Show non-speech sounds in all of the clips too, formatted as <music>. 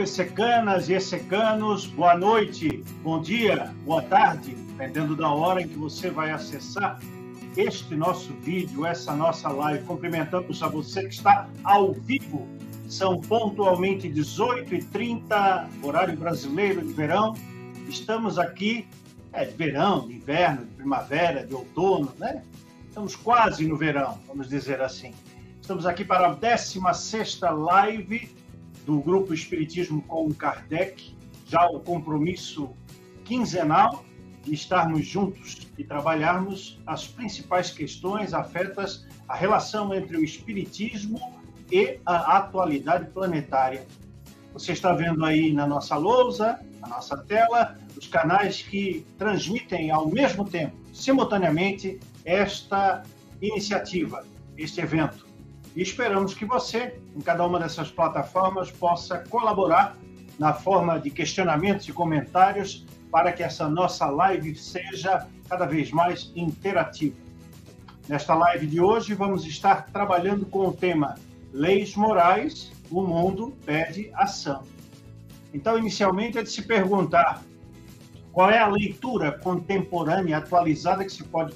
Alô, essecanas e essecanos, boa noite, bom dia, boa tarde, dependendo da hora em que você vai acessar este nosso vídeo, essa nossa live. Cumprimentamos a você que está ao vivo. São pontualmente 18h30, horário brasileiro de verão. Estamos aqui, é de verão, de inverno, de primavera, de outono, né? Estamos quase no verão, vamos dizer assim. Estamos aqui para a 16 live do Grupo Espiritismo com Kardec, já o compromisso quinzenal de estarmos juntos e trabalharmos as principais questões afetas à relação entre o Espiritismo e a atualidade planetária. Você está vendo aí na nossa lousa, na nossa tela, os canais que transmitem ao mesmo tempo, simultaneamente, esta iniciativa, este evento. E esperamos que você, em cada uma dessas plataformas, possa colaborar na forma de questionamentos e comentários para que essa nossa live seja cada vez mais interativa. Nesta live de hoje, vamos estar trabalhando com o tema Leis Morais, o mundo pede ação. Então, inicialmente, é de se perguntar qual é a leitura contemporânea, atualizada que se pode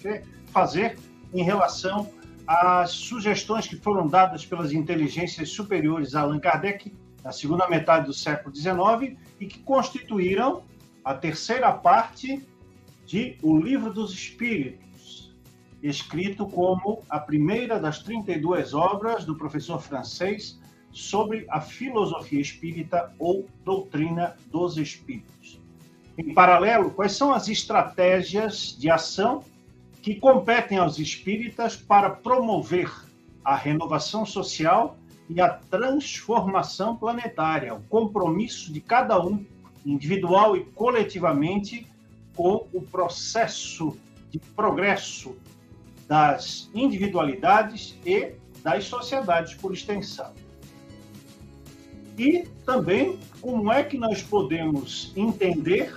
fazer em relação às sugestões que foram dadas pelas inteligências superiores a Allan Kardec na segunda metade do século XIX e que constituíram a terceira parte de O Livro dos Espíritos, escrito como a primeira das 32 obras do professor francês sobre a filosofia espírita ou doutrina dos espíritos. Em paralelo, quais são as estratégias de ação que competem aos espíritas para promover a renovação social e a transformação planetária, o compromisso de cada um, individual e coletivamente, com o processo de progresso das individualidades e das sociedades por extensão. E também como é que nós podemos entender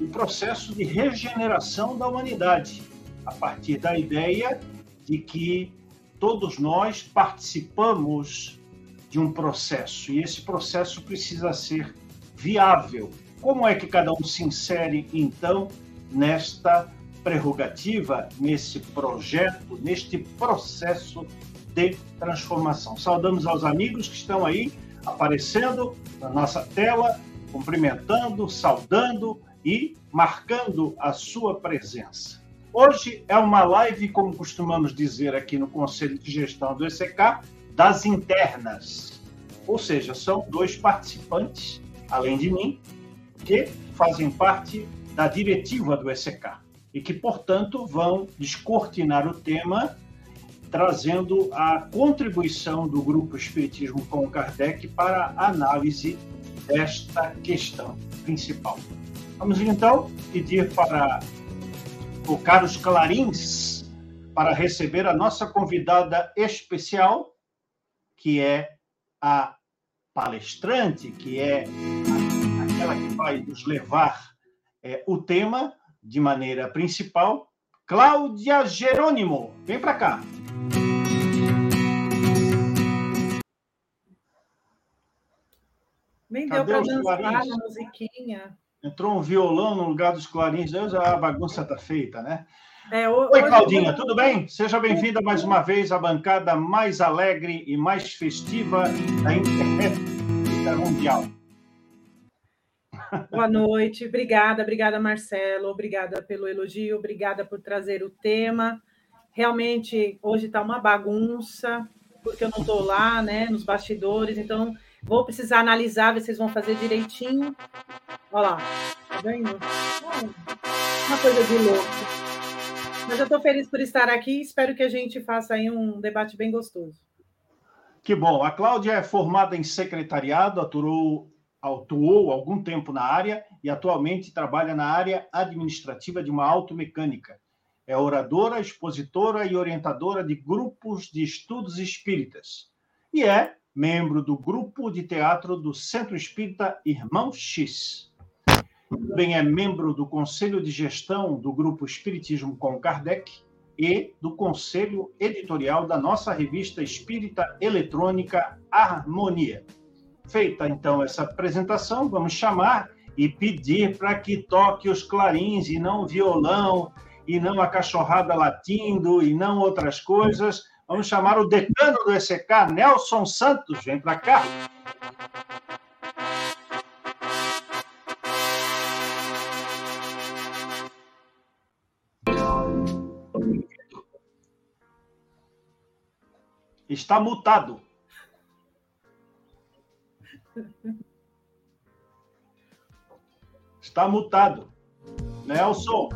o processo de regeneração da humanidade, a partir da ideia de que todos nós participamos de um processo e esse processo precisa ser viável. Como é que cada um se insere, então, nesta prerrogativa, nesse projeto, neste processo de transformação? Saudamos aos amigos que estão aí aparecendo na nossa tela, cumprimentando, saudando e marcando a sua presença. Hoje é uma live, como costumamos dizer aqui no Conselho de Gestão do ECK, das internas. Ou seja, são dois participantes, além de mim, que fazem parte da diretiva do ECK e que, portanto, vão descortinar o tema, trazendo a contribuição do Grupo Espiritismo com Kardec para a análise desta questão principal. Vamos então pedir para tocar os clarins para receber a nossa convidada especial, que é a palestrante, que é aquela que vai nos levar é, o tema de maneira principal, Cláudia Jerônimo. Vem para cá. Nem deu para dançar a musiquinha. Entrou um violão no lugar dos clarins, a bagunça está feita, né? É, Oi, Claudinha, tudo bem? Seja bem-vinda mais uma vez à bancada mais alegre e mais festiva da internet mundial. Boa noite, obrigada, obrigada, Marcelo, obrigada pelo elogio, obrigada por trazer o tema. Realmente, hoje está uma bagunça, porque eu não estou lá, né, nos bastidores, então Vou precisar analisar, vocês vão fazer direitinho. Olha lá, tá vendo? Uma coisa de louco. Mas eu estou feliz por estar aqui espero que a gente faça aí um debate bem gostoso. Que bom. A Cláudia é formada em secretariado, atuou, atuou algum tempo na área e atualmente trabalha na área administrativa de uma automecânica. É oradora, expositora e orientadora de grupos de estudos espíritas. E é membro do grupo de teatro do Centro Espírita Irmão X. Também é membro do Conselho de Gestão do Grupo Espiritismo com Kardec e do Conselho Editorial da nossa revista espírita eletrônica Harmonia. Feita então essa apresentação, vamos chamar e pedir para que toque os clarins e não violão, e não a cachorrada latindo, e não outras coisas. Vamos chamar o decano do ECK, Nelson Santos. Vem para cá. Está mutado. Está mutado. Nelson.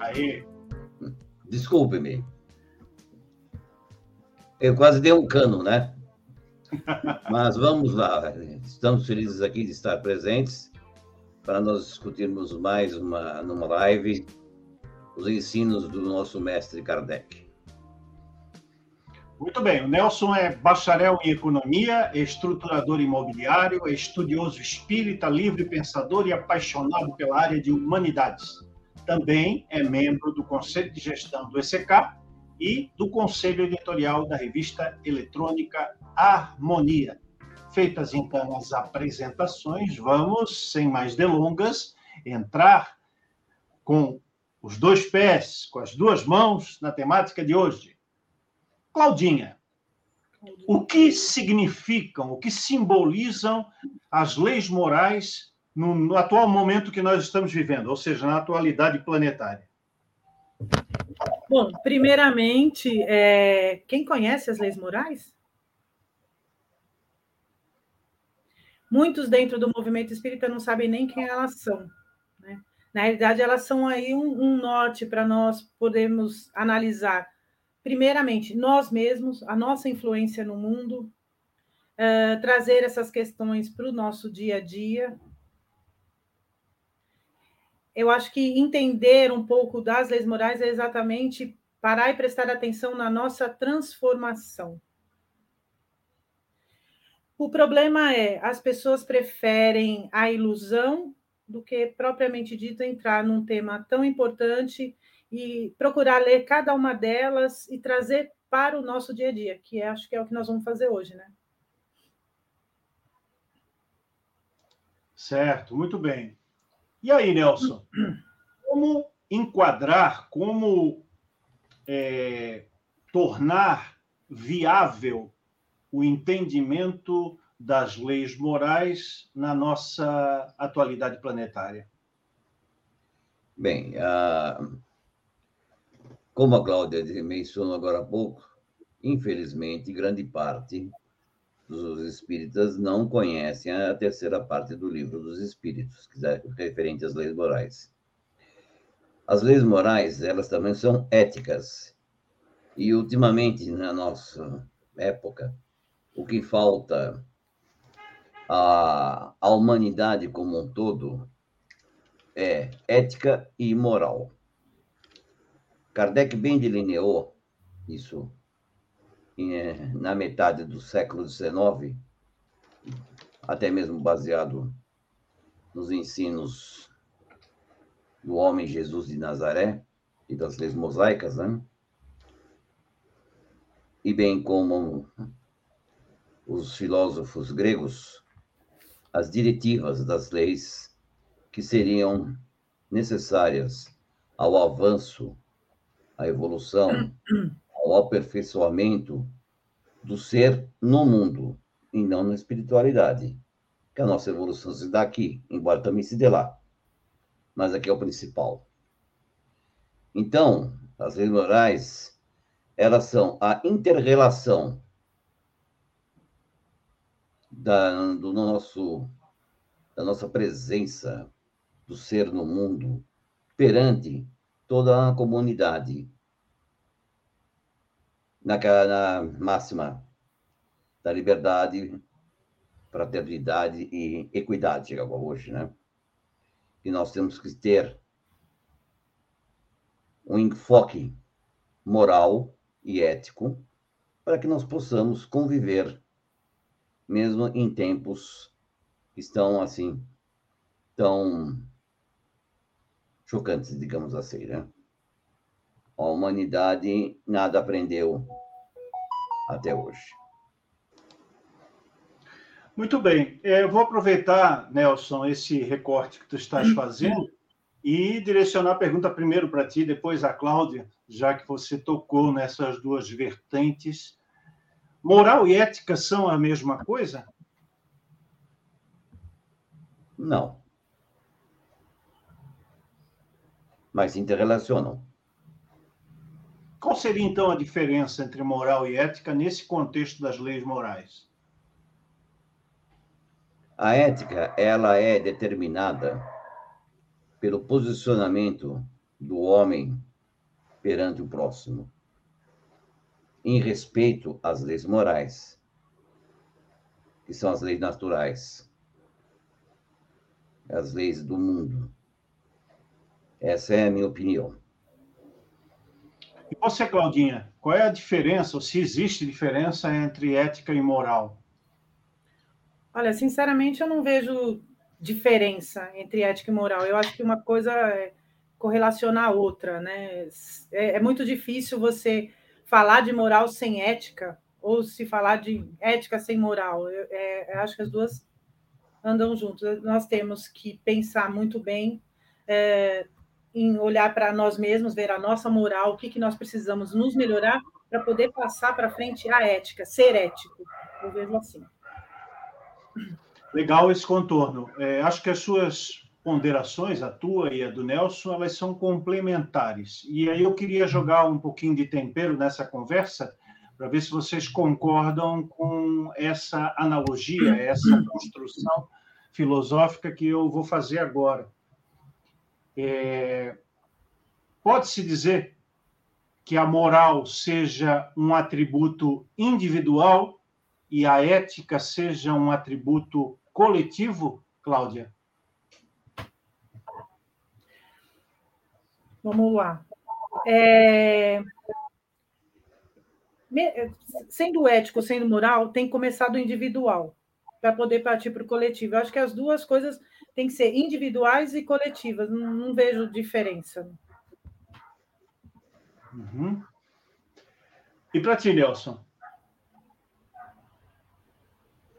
Aí. Desculpe-me. Eu quase dei um cano, né? <laughs> Mas vamos lá. Estamos felizes aqui de estar presentes para nós discutirmos mais uma numa live os ensinos do nosso mestre Kardec. Muito bem, o Nelson é bacharel em economia, é estruturador imobiliário, é estudioso espírita, livre pensador e apaixonado pela área de humanidades. Também é membro do Conselho de Gestão do ECK e do Conselho Editorial da revista eletrônica Harmonia. Feitas então as apresentações, vamos, sem mais delongas, entrar com os dois pés, com as duas mãos na temática de hoje. Claudinha, o que significam, o que simbolizam as leis morais no, no, atual momento que nós estamos vivendo, ou seja, na atualidade planetária? Bom, primeiramente, é... quem conhece as leis morais? Muitos dentro do movimento espírita não sabem nem quem elas são. Na realidade, elas são aí um, um norte para nós podermos analisar, primeiramente, nós mesmos, a nossa influência no mundo, uh, trazer essas questões para o nosso dia a dia. Eu acho que entender um pouco das leis morais é exatamente parar e prestar atenção na nossa transformação. O problema é, as pessoas preferem a ilusão do que propriamente dito entrar num tema tão importante e procurar ler cada uma delas e trazer para o nosso dia a dia, que é, acho que é o que nós vamos fazer hoje, né? Certo, muito bem. E aí, Nelson, como enquadrar, como é, tornar viável o entendimento das leis morais na nossa atualidade planetária? Bem, como a Cláudia mencionou agora há pouco, infelizmente, grande parte dos espíritas não conhecem a terceira parte do livro dos espíritos, que é referente às leis morais. As leis morais, elas também são éticas. E, ultimamente, na nossa época, o que falta a, a humanidade como um todo é ética e moral. Kardec bem delineou isso na metade do século XIX, até mesmo baseado nos ensinos do homem Jesus de Nazaré e das leis mosaicas, né? E bem como os filósofos gregos as diretivas das leis que seriam necessárias ao avanço, à evolução, <clears throat> ao aperfeiçoamento do ser no mundo e não na espiritualidade. Que a nossa evolução se dá aqui, embora também se dê lá. Mas aqui é o principal. Então, as leis morais, elas são a interrelação da, do nosso, da nossa presença do ser no mundo perante toda a comunidade. Na, na máxima da liberdade, fraternidade e equidade, chega hoje, né? E nós temos que ter um enfoque moral e ético para que nós possamos conviver mesmo em tempos que estão assim tão chocantes, digamos assim, né? A humanidade nada aprendeu até hoje. Muito bem. É, eu vou aproveitar, Nelson, esse recorte que tu estás fazendo e direcionar a pergunta primeiro para ti, depois a Cláudia, já que você tocou nessas duas vertentes. Moral e ética são a mesma coisa? Não. Mas interrelacionam. Qual seria, então, a diferença entre moral e ética nesse contexto das leis morais? A ética, ela é determinada pelo posicionamento do homem perante o próximo, em respeito às leis morais, que são as leis naturais, as leis do mundo. Essa é a minha opinião. E você, Claudinha, qual é a diferença, ou se existe diferença entre ética e moral? Olha, sinceramente, eu não vejo diferença entre ética e moral. Eu acho que uma coisa é correlaciona a outra, né? É, é, muito difícil você falar de moral sem ética, ou se falar de ética sem moral. Eu, é, eu acho que as duas andam juntas. Nós temos que pensar muito bem é, em olhar para nós mesmos, ver a nossa moral, o que, que nós precisamos nos melhorar para poder passar para frente a ética, ser ético. Eu vejo assim. Legal esse contorno. É, acho que as suas ponderações, a tua e a do Nelson, elas são complementares. E aí eu queria jogar um pouquinho de tempero nessa conversa para ver se vocês concordam com essa analogia, essa construção filosófica que eu vou fazer agora. É... Pode-se dizer que a moral seja um atributo individual e a ética seja um atributo coletivo, Cláudia? Vamos lá. É... Sendo ético, sendo moral, tem que começar do individual para poder partir para o coletivo. Eu acho que as duas coisas têm que ser individuais e coletivas. Não, não vejo diferença. Uhum. E para ti, Nelson?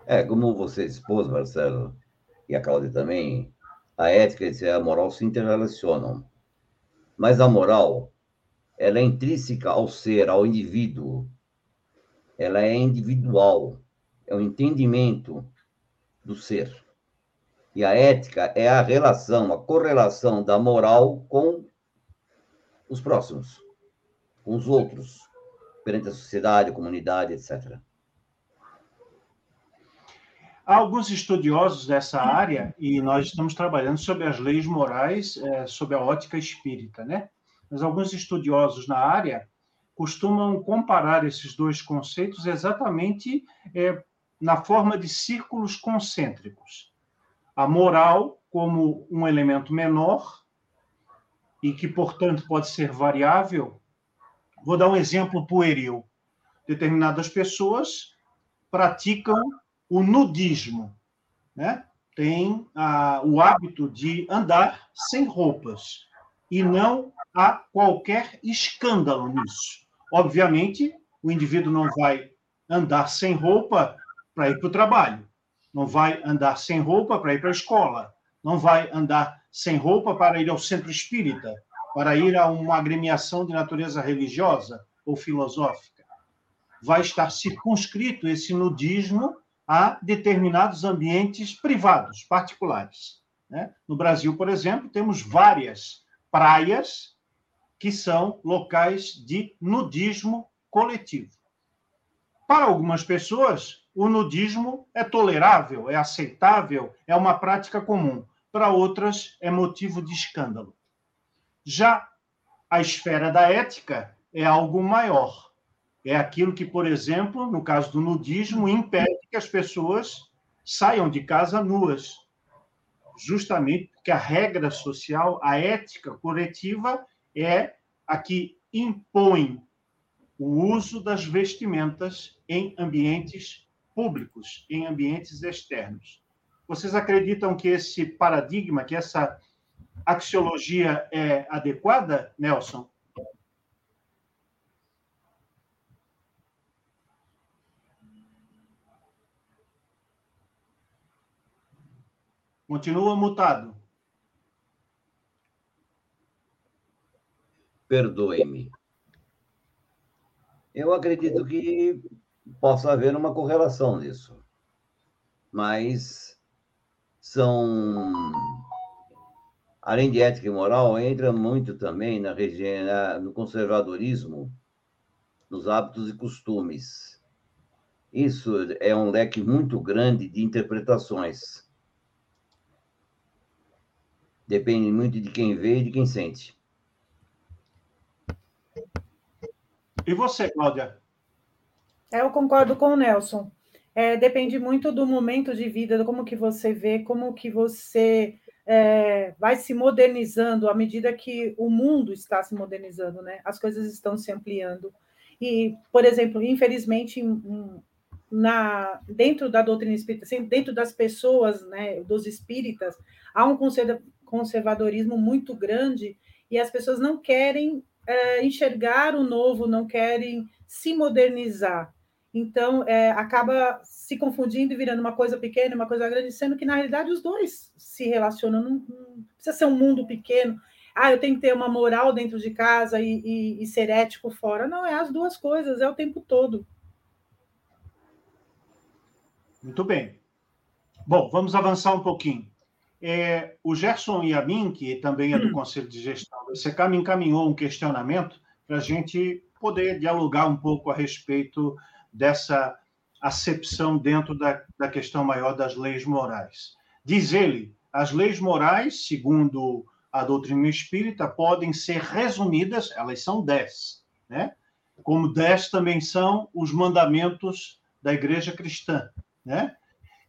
É, como você expôs, Marcelo, e a Cláudia também, a ética e a moral se interrelacionam. Mas a moral, ela é intrínseca ao ser, ao indivíduo. Ela é individual, é o entendimento do ser. E a ética é a relação, a correlação da moral com os próximos, com os outros, perante a sociedade, a comunidade, etc. Há alguns estudiosos dessa área, e nós estamos trabalhando sobre as leis morais, é, sob a ótica espírita, né? Mas alguns estudiosos na área costumam comparar esses dois conceitos exatamente é, na forma de círculos concêntricos. A moral como um elemento menor e que, portanto, pode ser variável. Vou dar um exemplo pueril. Determinadas pessoas praticam o nudismo, né? tem ah, o hábito de andar sem roupas e não há qualquer escândalo nisso. Obviamente, o indivíduo não vai andar sem roupa para ir para o trabalho, não vai andar sem roupa para ir para a escola, não vai andar sem roupa para ir ao centro espírita, para ir a uma agremiação de natureza religiosa ou filosófica. Vai estar circunscrito esse nudismo a determinados ambientes privados, particulares. Né? No Brasil, por exemplo, temos várias praias que são locais de nudismo coletivo. Para algumas pessoas, o nudismo é tolerável, é aceitável, é uma prática comum. Para outras, é motivo de escândalo. Já a esfera da ética é algo maior é aquilo que, por exemplo, no caso do nudismo, impede que as pessoas saiam de casa nuas. Justamente porque a regra social, a ética coletiva, é a que impõe o uso das vestimentas em ambientes públicos, em ambientes externos. Vocês acreditam que esse paradigma, que essa axiologia é adequada, Nelson? Continua mutado. Perdoe-me. Eu acredito que possa haver uma correlação nisso. Mas são. Além de ética e moral, entra muito também na região, no conservadorismo, nos hábitos e costumes. Isso é um leque muito grande de interpretações. Depende muito de quem vê e de quem sente. E você, Cláudia? Eu concordo com o Nelson. É, depende muito do momento de vida, como que você vê, como que você é, vai se modernizando à medida que o mundo está se modernizando, né? As coisas estão se ampliando. E, por exemplo, infelizmente, na, dentro da doutrina espírita, assim, dentro das pessoas, né, dos espíritas, há um conservadorismo muito grande e as pessoas não querem é, enxergar o novo, não querem se modernizar. Então, é, acaba se confundindo e virando uma coisa pequena, uma coisa grande, sendo que, na realidade, os dois se relacionam. Não, não precisa ser um mundo pequeno. Ah, eu tenho que ter uma moral dentro de casa e, e, e ser ético fora. Não, é as duas coisas, é o tempo todo. Muito bem. Bom, vamos avançar um pouquinho. É, o Gerson e a mim, que também é do hum. Conselho de Gestão do ICK, me encaminhou um questionamento para a gente poder dialogar um pouco a respeito dessa acepção dentro da, da questão maior das leis morais. Diz ele, as leis morais, segundo a doutrina espírita, podem ser resumidas, elas são dez, né? como dez também são os mandamentos da igreja cristã, né?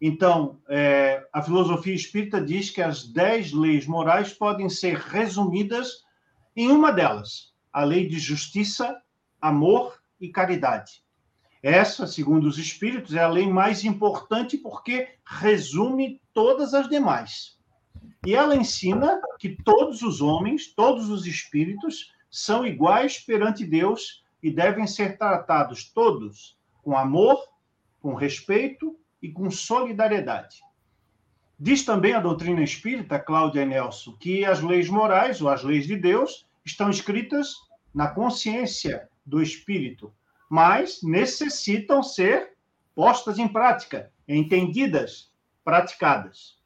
Então, é, a filosofia espírita diz que as dez leis morais podem ser resumidas em uma delas: a lei de justiça, amor e caridade. Essa, segundo os espíritos, é a lei mais importante porque resume todas as demais. E ela ensina que todos os homens, todos os espíritos, são iguais perante Deus e devem ser tratados todos com amor, com respeito e com solidariedade. Diz também a doutrina espírita, Cláudia Nelson, que as leis morais, ou as leis de Deus, estão escritas na consciência do espírito, mas necessitam ser postas em prática, entendidas, praticadas.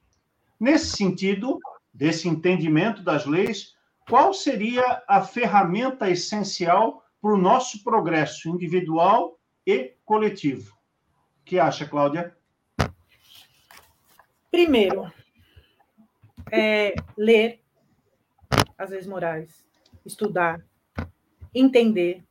Nesse sentido, desse entendimento das leis, qual seria a ferramenta essencial para o nosso progresso individual e coletivo? O que acha, Cláudia? Primeiro, é, ler as leis morais, estudar, entender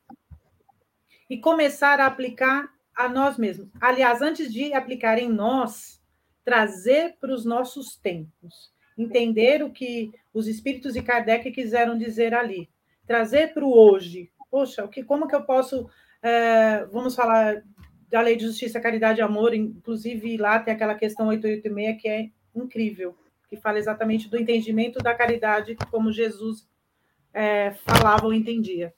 e começar a aplicar a nós mesmos. Aliás, antes de aplicar em nós, trazer para os nossos tempos, entender o que os espíritos de Kardec quiseram dizer ali, trazer para o hoje. Poxa, o que, como que eu posso, é, vamos falar da Lei de Justiça, Caridade e Amor, inclusive lá tem aquela questão 886 que é incrível, que fala exatamente do entendimento da caridade, como Jesus é, falava ou entendia.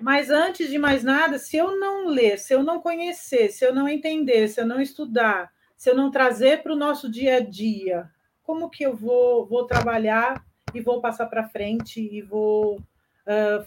Mas antes de mais nada, se eu não ler, se eu não conhecer, se eu não entender, se eu não estudar, se eu não trazer para o nosso dia a dia, como que eu vou, vou trabalhar e vou passar para frente e vou uh,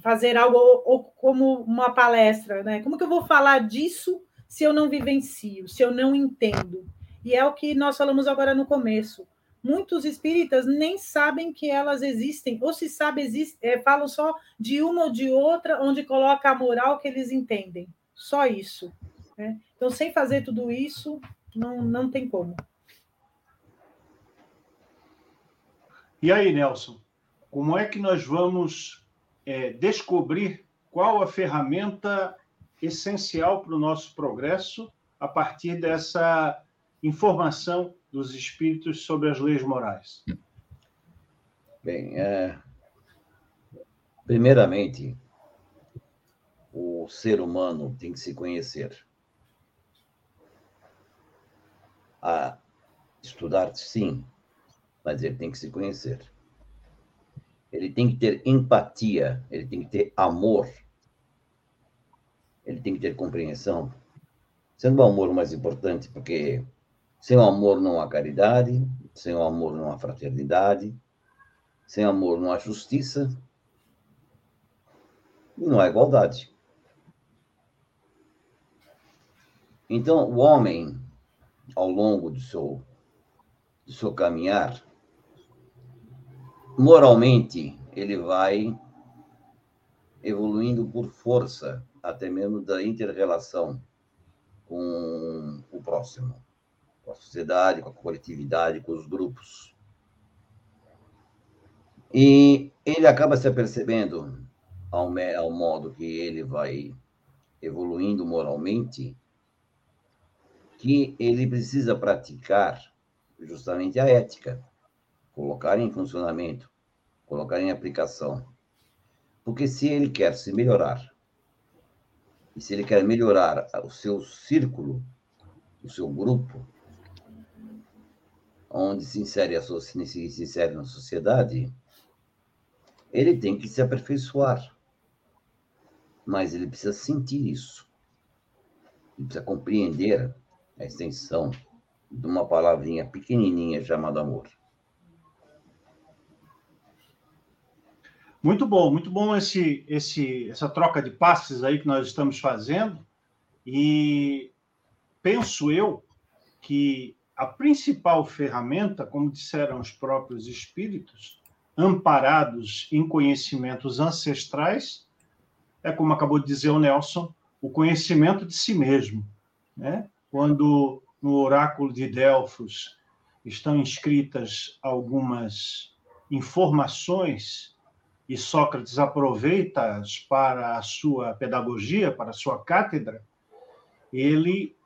fazer algo ou, como uma palestra, né? Como que eu vou falar disso se eu não vivencio, se eu não entendo? E é o que nós falamos agora no começo. Muitos espíritas nem sabem que elas existem, ou se sabe, existe, é, falam só de uma ou de outra, onde coloca a moral que eles entendem. Só isso. Né? Então, sem fazer tudo isso, não, não tem como. E aí, Nelson, como é que nós vamos é, descobrir qual a ferramenta essencial para o nosso progresso a partir dessa informação dos espíritos sobre as leis morais. Bem, é... primeiramente, o ser humano tem que se conhecer. A estudar, sim, mas ele tem que se conhecer ele tem que ter empatia, ele tem que ter amor, ele tem que ter compreensão. Sendo o amor o mais importante, porque Sem o amor não há caridade, sem o amor não há fraternidade, sem amor não há justiça e não há igualdade. Então, o homem, ao longo do seu, do seu caminhar, moralmente, ele vai evoluindo por força, até mesmo da inter-relação com o próximo, com a sociedade, com a coletividade, com os grupos. E ele acaba se apercebendo, ao, ao modo que ele vai evoluindo moralmente, que ele precisa praticar justamente a ética, colocar em funcionamento, colocar em aplicação. Porque se ele quer se melhorar, e se ele quer melhorar o seu círculo, o seu grupo, onde se insere, a, se insere na sociedade, ele tem que se aperfeiçoar. Mas ele precisa sentir isso. Ele precisa compreender a extensão de uma palavrinha pequenininha chamada amor. Muito bom, muito bom esse, esse, essa troca de passes aí que nós estamos fazendo. E penso eu que a principal ferramenta, como disseram os próprios espíritos, amparados em conhecimentos ancestrais, é como acabou de dizer o Nelson, o conhecimento de si mesmo. Né? Quando no oráculo de Delfos estão inscritas algumas informações e Sócrates aproveita-as para a sua pedagogia, para a sua cátedra, ele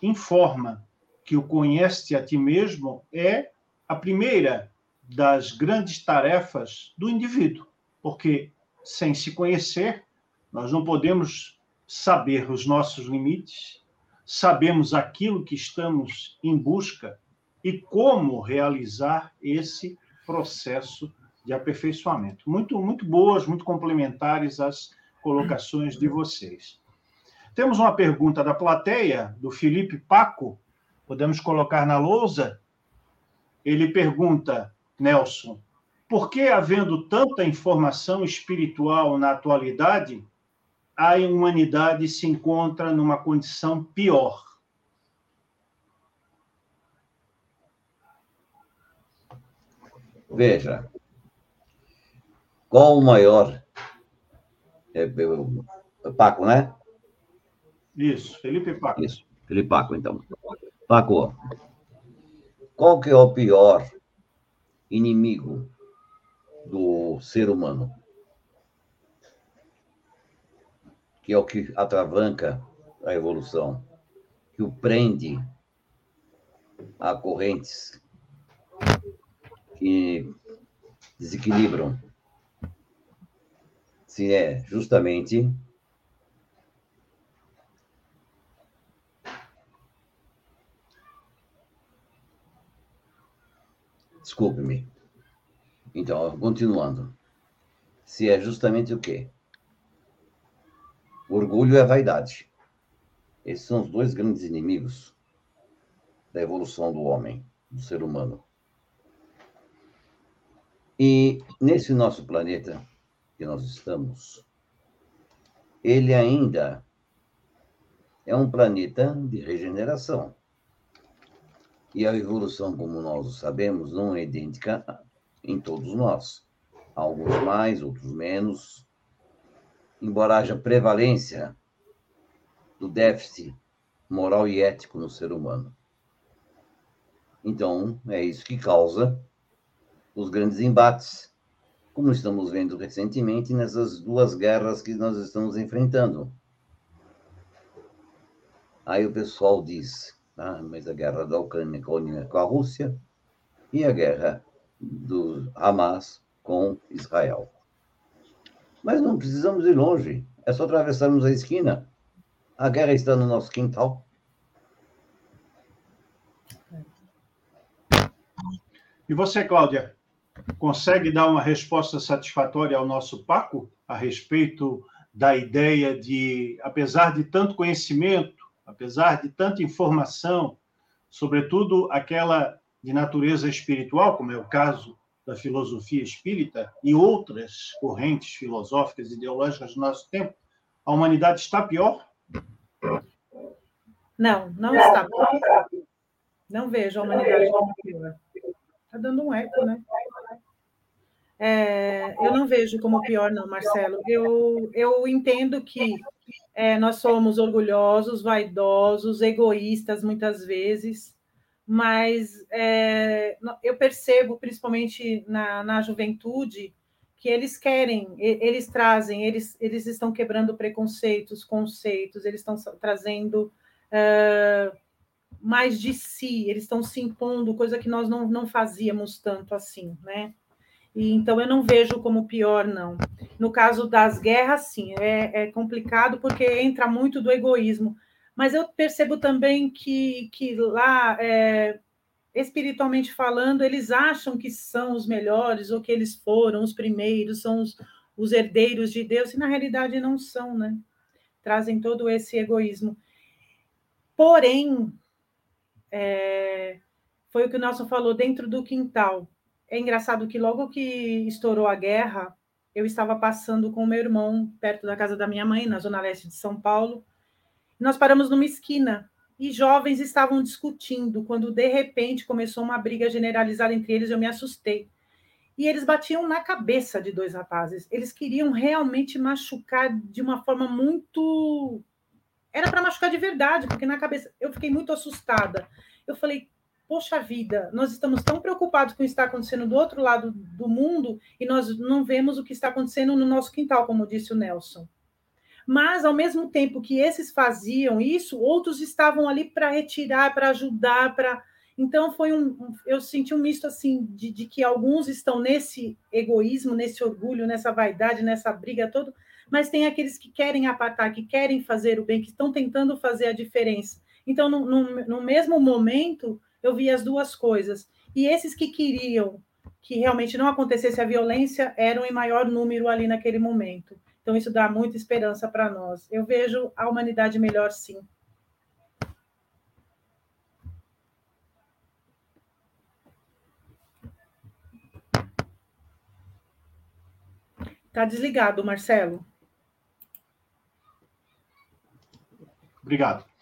informa que o conhece a ti mesmo é a primeira das grandes tarefas do indivíduo, porque sem se conhecer, nós não podemos saber os nossos limites, sabemos aquilo que estamos em busca e como realizar esse processo de aperfeiçoamento. Muito, muito boas, muito complementares as colocações de vocês. Temos uma pergunta da plateia, do Felipe Paco, podemos colocar na lousa. Ele pergunta, Nelson, por que, havendo tanta informação espiritual na atualidade, a humanidade se encontra numa condição pior? Veja, qual o maior? É, é, Paco, né? Isso, Felipe Paco. Isso, Felipe Paco, então. Paco, qual que é o pior inimigo do ser humano? Que é o que atravanca a evolução, que o prende a correntes que desequilibram se é justamente Desculpe-me. Então, continuando. Se é justamente o quê? Orgulho e a vaidade. Esses são os dois grandes inimigos da evolução do homem, do ser humano. E nesse nosso planeta, que nós estamos, ele ainda é um planeta de regeneração. E a evolução, como nós sabemos, não é idêntica em todos nós. Alguns mais, outros menos. Embora haja prevalência do déficit moral e ético no ser humano. Então, é isso que causa os grandes embates como estamos vendo recentemente nessas duas guerras que nós estamos enfrentando. Aí o pessoal diz, ah, mas a guerra da Ucrânia com a Rússia e a guerra do Hamas com Israel. Mas não precisamos ir longe, é só atravessarmos a esquina. A guerra está no nosso quintal. E você, Cláudia? consegue dar uma resposta satisfatória ao nosso Paco a respeito da ideia de, apesar de tanto conhecimento, apesar de tanta informação sobretudo aquela de natureza espiritual, como é o caso da filosofia espírita e outras correntes filosóficas e ideológicas do nosso tempo, a humanidade está pior? Não, não está. Não vejo a humanidade pior. Está dando um eco, né? É, eu não vejo como pior, não, Marcelo. Eu, eu entendo que é, nós somos orgulhosos, vaidosos, egoístas muitas vezes, mas é, eu percebo, principalmente na, na juventude, que eles querem, eles trazem, eles, eles estão quebrando preconceitos, conceitos, eles estão trazendo uh, mais de si, eles estão se impondo, coisa que nós não, não fazíamos tanto assim, né? Então eu não vejo como pior, não. No caso das guerras, sim, é, é complicado porque entra muito do egoísmo. Mas eu percebo também que, que lá, é, espiritualmente falando, eles acham que são os melhores, ou que eles foram os primeiros, são os, os herdeiros de Deus, e na realidade não são, né? Trazem todo esse egoísmo. Porém, é, foi o que o Nelson falou, dentro do quintal. É engraçado que logo que estourou a guerra, eu estava passando com o meu irmão perto da casa da minha mãe, na zona leste de São Paulo. Nós paramos numa esquina e jovens estavam discutindo, quando de repente começou uma briga generalizada entre eles, eu me assustei. E eles batiam na cabeça de dois rapazes. Eles queriam realmente machucar de uma forma muito era para machucar de verdade, porque na cabeça eu fiquei muito assustada. Eu falei, poxa vida, nós estamos tão preocupados com o que está acontecendo do outro lado do mundo e nós não vemos o que está acontecendo no nosso quintal, como disse o Nelson. Mas, ao mesmo tempo que esses faziam isso, outros estavam ali para retirar, para ajudar, para. Então, foi um. Eu senti um misto assim de, de que alguns estão nesse egoísmo, nesse orgulho, nessa vaidade, nessa briga toda, mas tem aqueles que querem apartar, que querem fazer o bem, que estão tentando fazer a diferença. Então, no, no, no mesmo momento, eu vi as duas coisas. E esses que queriam que realmente não acontecesse a violência eram em maior número ali naquele momento. Então, isso dá muita esperança para nós. Eu vejo a humanidade melhor, sim. Está desligado, Marcelo. Obrigado.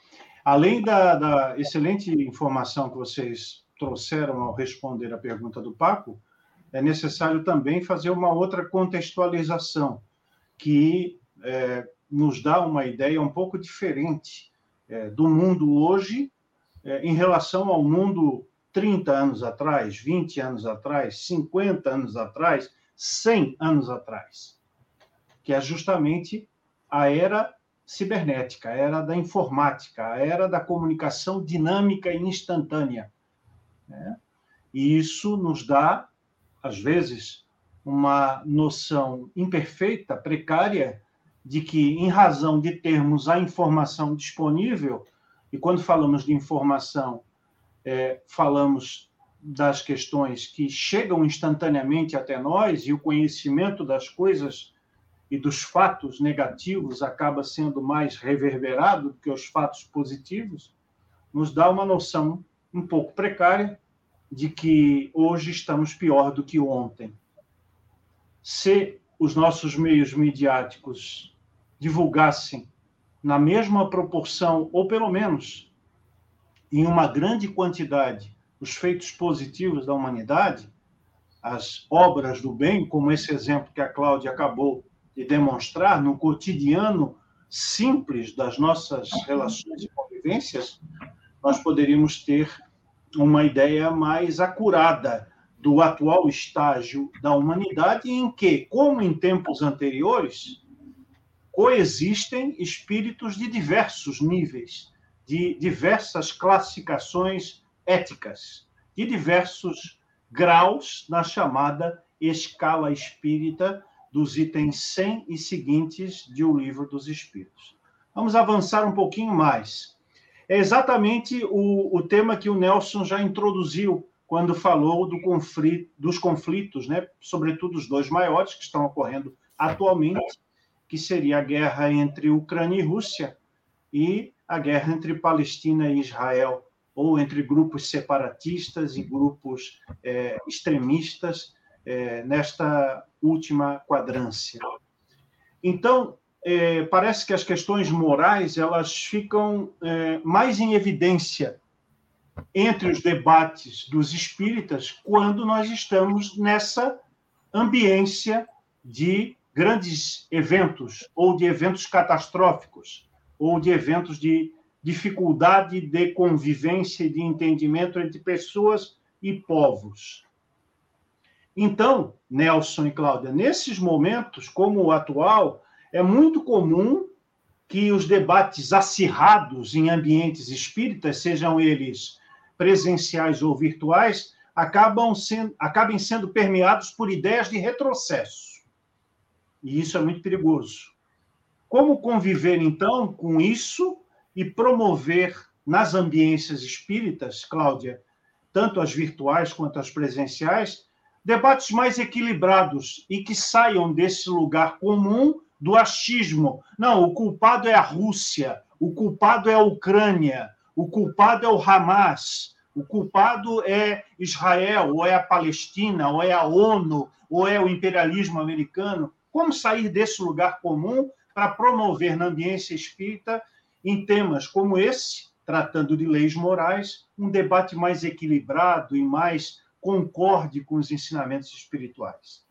Além da, da, excelente informação que vocês trouxeram ao responder a pergunta do Paco, é necessário também fazer uma outra contextualização que é, nos dá uma ideia um pouco diferente é, do mundo hoje é, em relação ao mundo 30 anos atrás, 20 anos atrás, 50 anos atrás, 100 anos atrás, que é justamente a era cibernética, a era da informática, a era da comunicação dinâmica e instantânea. Né? E isso nos dá, às vezes, uma noção imperfeita, precária, de que, em razão de termos a informação disponível, e quando falamos de informação, é, falamos das questões que chegam instantaneamente até nós, e o conhecimento das coisas e dos fatos negativos acaba sendo mais reverberado do que os fatos positivos, nos dá uma noção um pouco precária de que hoje estamos pior do que ontem. Se os nossos meios midiáticos divulgassem na mesma proporção, ou pelo menos em uma grande quantidade, os feitos positivos da humanidade, as obras do bem, como esse exemplo que a Cláudia acabou de demonstrar no cotidiano simples das nossas relações e convivências, nós poderíamos ter uma ideia mais acurada do atual estágio da humanidade, em que, como em tempos anteriores, coexistem espíritos de diversos níveis, de diversas classificações éticas, de diversos graus na chamada escala espírita dos itens 100 e seguintes de O Livro dos Espíritos. Vamos avançar um pouquinho mais. É exatamente o, o tema que o Nelson já introduziu quando falou do conflito, dos conflitos, né? sobretudo os dois maiores que estão ocorrendo atualmente, que seria a guerra entre Ucrânia e Rússia e a guerra entre Palestina e Israel, ou entre grupos separatistas e grupos é, extremistas é, nesta última quadrância. Então, é, parece que as questões morais elas ficam é, mais em evidência entre os debates dos espíritas quando nós estamos nessa ambiência de grandes eventos ou de eventos catastróficos ou de eventos de dificuldade de convivência e de entendimento entre pessoas e povos. Então, Nelson e Cláudia, nesses momentos, como o atual, é muito comum que os debates acirrados em ambientes espíritas, sejam eles presenciais ou virtuais, acabam sendo, acabem sendo permeados por ideias de retrocesso. E isso é muito perigoso. Como conviver, então, com isso e promover nas ambiências espíritas, Cláudia, tanto as virtuais quanto as presenciais, debates mais equilibrados e que saiam desse lugar comum do achismo. Não, o culpado é a Rússia, o culpado é a Ucrânia, o culpado é o Hamas, o culpado é Israel, ou é a Palestina, ou é a ONU, ou é o imperialismo americano. Como sair desse lugar comum para promover na ambiência espírita, em temas como esse, tratando de leis morais, um debate mais equilibrado e mais concorde com os ensinamentos espirituais?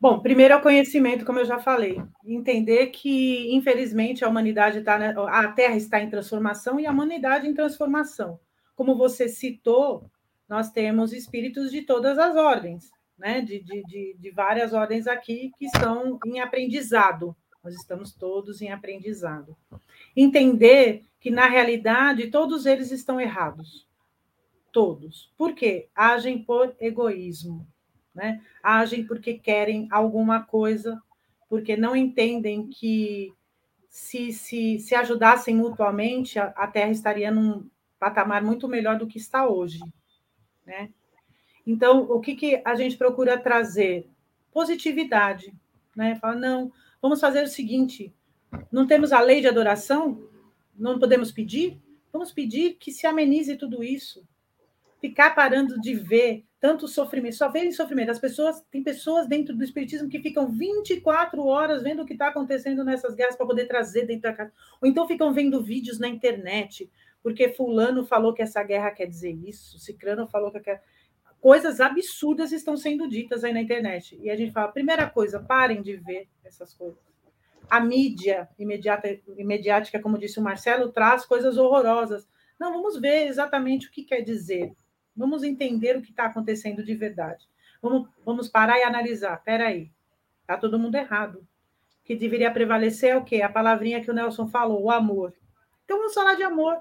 Bom, primeiro é o conhecimento, como eu já falei. Entender que, infelizmente, a humanidade está. A Terra está em transformação e a humanidade em transformação. Como você citou, nós temos espíritos de todas as ordens, né? de, de, de, de várias ordens aqui que estão em aprendizado. Nós estamos todos em aprendizado. Entender que, na realidade, todos eles estão errados. Todos. Por quê? Agem por egoísmo né? Agem porque querem alguma coisa, porque não entendem que se, se, se ajudassem mutuamente, a, a Terra estaria num patamar muito melhor do que está hoje, né? Então, o que, que a gente procura trazer? Positividade, né? Fala, não, vamos fazer o seguinte: não temos a lei de adoração, não podemos pedir? Vamos pedir que se amenize tudo isso. Ficar parando de ver tanto sofrimento, só verem sofrimento. As pessoas, tem pessoas dentro do espiritismo que ficam 24 horas vendo o que está acontecendo nessas guerras para poder trazer dentro da casa. Ou então ficam vendo vídeos na internet, porque fulano falou que essa guerra quer dizer isso, cicrano falou que quer coisas absurdas estão sendo ditas aí na internet. E a gente fala, primeira coisa, parem de ver essas coisas. A mídia imediata, imediática, como disse o Marcelo, traz coisas horrorosas. Não, vamos ver exatamente o que quer dizer Vamos entender o que está acontecendo de verdade. Vamos, vamos parar e analisar. Espera aí, está todo mundo errado. O que deveria prevalecer é o quê? A palavrinha que o Nelson falou, o amor. Então vamos falar de amor.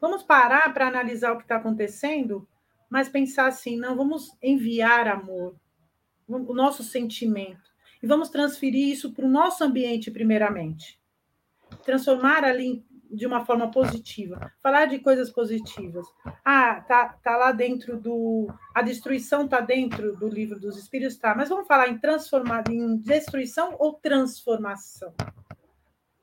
Vamos parar para analisar o que está acontecendo, mas pensar assim, não, vamos enviar amor, o nosso sentimento, e vamos transferir isso para o nosso ambiente, primeiramente. Transformar ali de uma forma positiva. Falar de coisas positivas. Ah, tá, tá lá dentro do. A destruição tá dentro do livro dos Espíritos, tá. Mas vamos falar em transformar, em destruição ou transformação?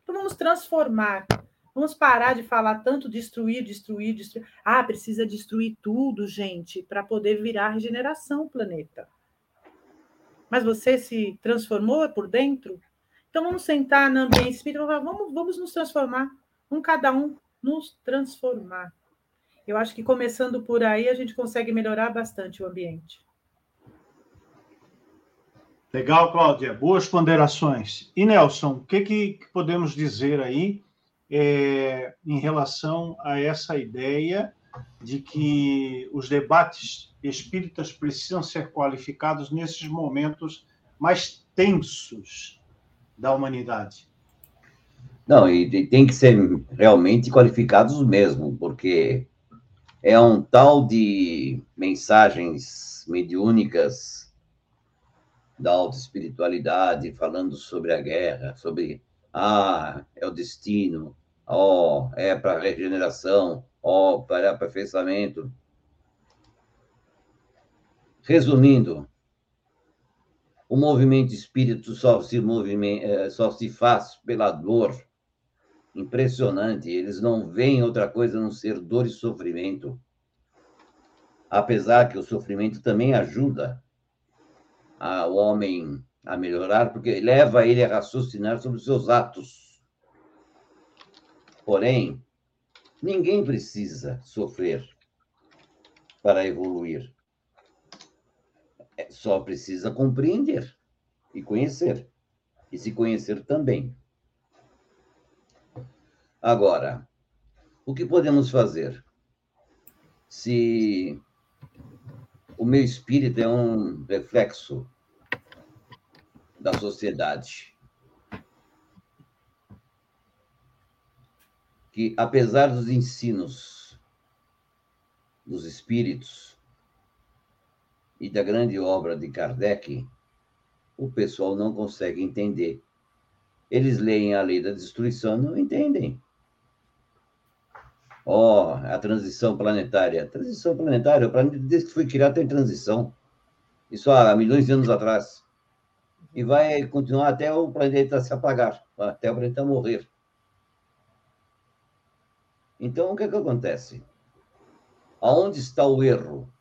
Então vamos transformar. Vamos parar de falar tanto destruir, destruir, destruir. Ah, precisa destruir tudo, gente, para poder virar regeneração o planeta. Mas você se transformou por dentro? Então vamos sentar no ambiente espírita, vamos, vamos nos transformar um cada um nos transformar. Eu acho que começando por aí a gente consegue melhorar bastante o ambiente. Legal, Cláudia. Boas ponderações. E Nelson, o que, que podemos dizer aí é, em relação a essa ideia de que os debates espíritas precisam ser qualificados nesses momentos mais tensos da humanidade? Não, e tem que ser realmente qualificados mesmo, porque é um tal de mensagens mediúnicas da alta espiritualidade falando sobre a guerra, sobre ah, é o destino, ó, oh, é para regeneração, ó, oh, para aperfeiçoamento. Resumindo, o movimento espírito só se, movimento, eh, só se faz pela dor impressionante. Eles não veem outra coisa a não ser dor e sofrimento. Apesar que o sofrimento também ajuda o homem a melhorar, porque leva ele a raciocinar sobre os seus atos. Porém, ninguém precisa sofrer para evoluir. É, só precisa compreender e conhecer. E se conhecer também. Agora, o que podemos fazer? Se o meu espírito é um reflexo da sociedade. Que, apesar dos ensinos dos espíritos e da grande obra de Kardec, o pessoal não consegue entender. Eles leem a lei da destruição não entendem. Ó, oh, a transição planetária. Transição planetária, o planeta, desde que foi criado, tem transição. Isso há milhões de anos atrás. E vai continuar até o planeta se apagar, até o planeta morrer. Então, o que, é que acontece? Aonde está o erro?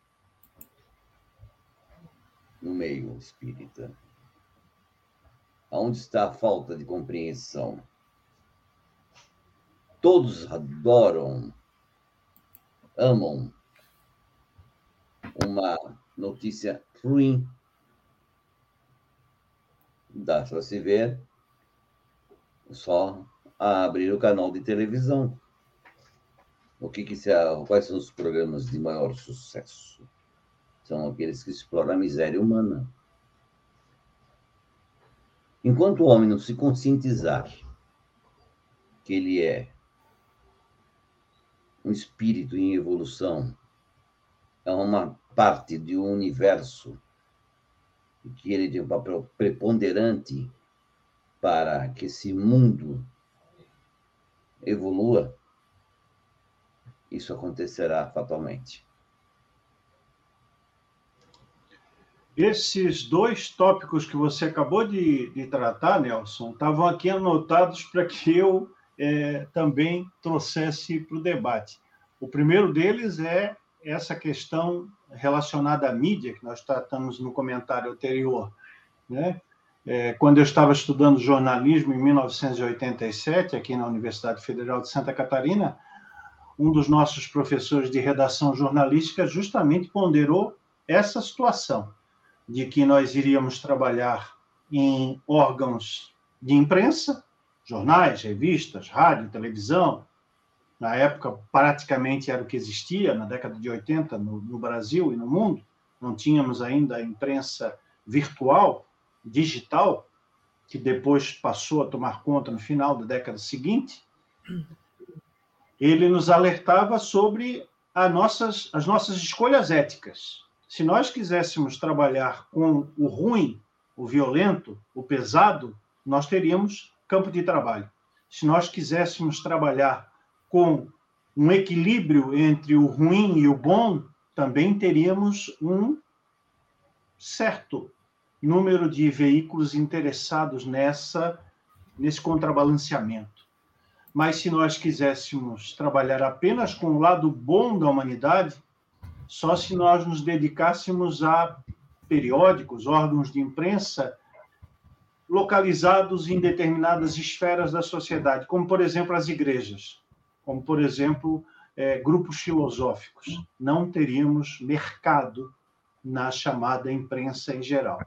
No meio espírita. Aonde está a falta de compreensão? Todos adoram, amam uma notícia ruim. Dá para se ver só abrir o canal de televisão. O que, que se, quais são os programas de maior sucesso? São aqueles que exploram a miséria humana. Enquanto o homem não se conscientizar que ele é um espírito em evolução, é uma parte de um universo que ele tem um papel preponderante para que esse mundo evolua, isso acontecerá fatalmente. Esses dois tópicos que você acabou de, de tratar, Nelson, estavam aqui anotados para que eu é, também trouxesse para o debate. O primeiro deles é essa questão relacionada à mídia, que nós tratamos no comentário anterior. Né? É, quando eu estava estudando jornalismo em 1987, aqui na Universidade Federal de Santa Catarina, um dos nossos professores de redação jornalística justamente ponderou essa situação de que nós iríamos trabalhar em órgãos de imprensa, jornais, revistas, rádio, televisão. Na época, praticamente era o que existia, na década de 80, no, no Brasil e no mundo. Não tínhamos ainda a imprensa virtual, digital, que depois passou a tomar conta no final da década seguinte. Ele nos alertava sobre nossas, as nossas escolhas éticas. Se nós quiséssemos trabalhar com o ruim, o violento, o pesado, nós teríamos campo de trabalho. Se nós quiséssemos trabalhar com um equilíbrio entre o ruim e o bom, também teríamos um certo número de veículos interessados nessa nesse contrabalanceamento. Mas se nós quiséssemos trabalhar apenas com o lado bom da humanidade, só se nós nos dedicássemos a periódicos, órgãos de imprensa localizados em determinadas esferas da sociedade, como, por exemplo, as igrejas, como, por exemplo, é, grupos filosóficos. Não teríamos mercado na chamada imprensa em geral.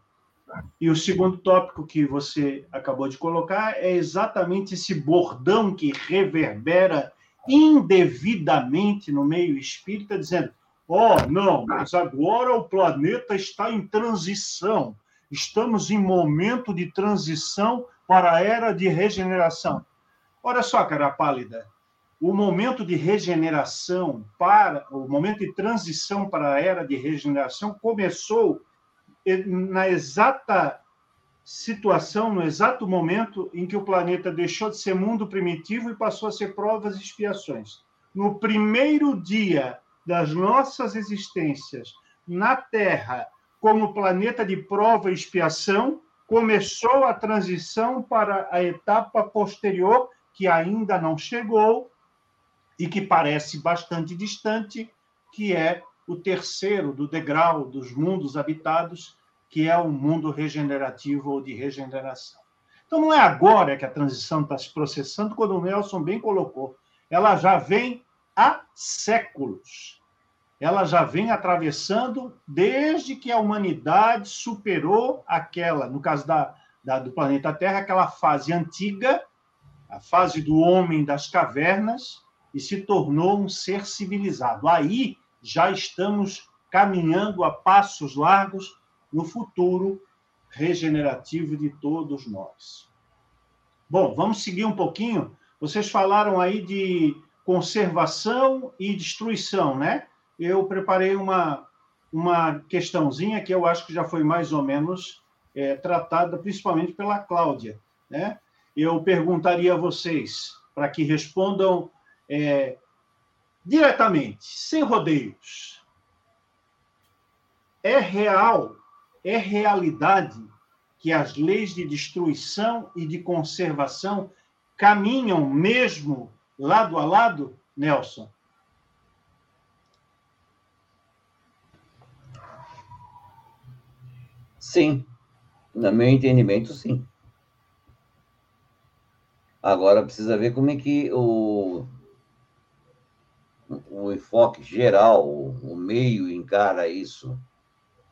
E o segundo tópico que você acabou de colocar é exatamente esse bordão que reverbera indevidamente no meio espírita, dizendo: oh, não, mas agora o planeta está em transição Estamos em momento de transição para a era de regeneração. Olha só, cara pálida, o momento de regeneração para o momento de transição para a era de regeneração começou na exata situação, no exato momento em que o planeta deixou de ser mundo primitivo e passou a ser provas e expiações. No primeiro dia das nossas existências na Terra, como planeta de prova e expiação, começou a transição para a etapa posterior, que ainda não chegou e que parece bastante distante, que é o terceiro do degrau dos mundos habitados, que é o mundo regenerativo ou de regeneração. Então, não é agora que a transição está se processando, quando o Nelson bem colocou. Ela já vem há séculos. Ela já vem atravessando desde que a humanidade superou aquela, no caso da, da, do planeta Terra, aquela fase antiga, a fase do homem das cavernas, e se tornou um ser civilizado. Aí já estamos caminhando a passos largos no futuro regenerativo de todos nós. Bom, vamos seguir um pouquinho. Vocês falaram aí de conservação e destruição, né? Eu preparei uma, uma questãozinha que eu acho que já foi mais ou menos é, tratada, principalmente pela Cláudia, né? Eu perguntaria a vocês, para que respondam é, diretamente, sem rodeios. É real, é realidade que as leis de destruição e de conservação caminham mesmo lado a lado, Nelson? Sim, no meu entendimento, sim. Agora precisa ver como é que o, o enfoque geral, o meio encara isso.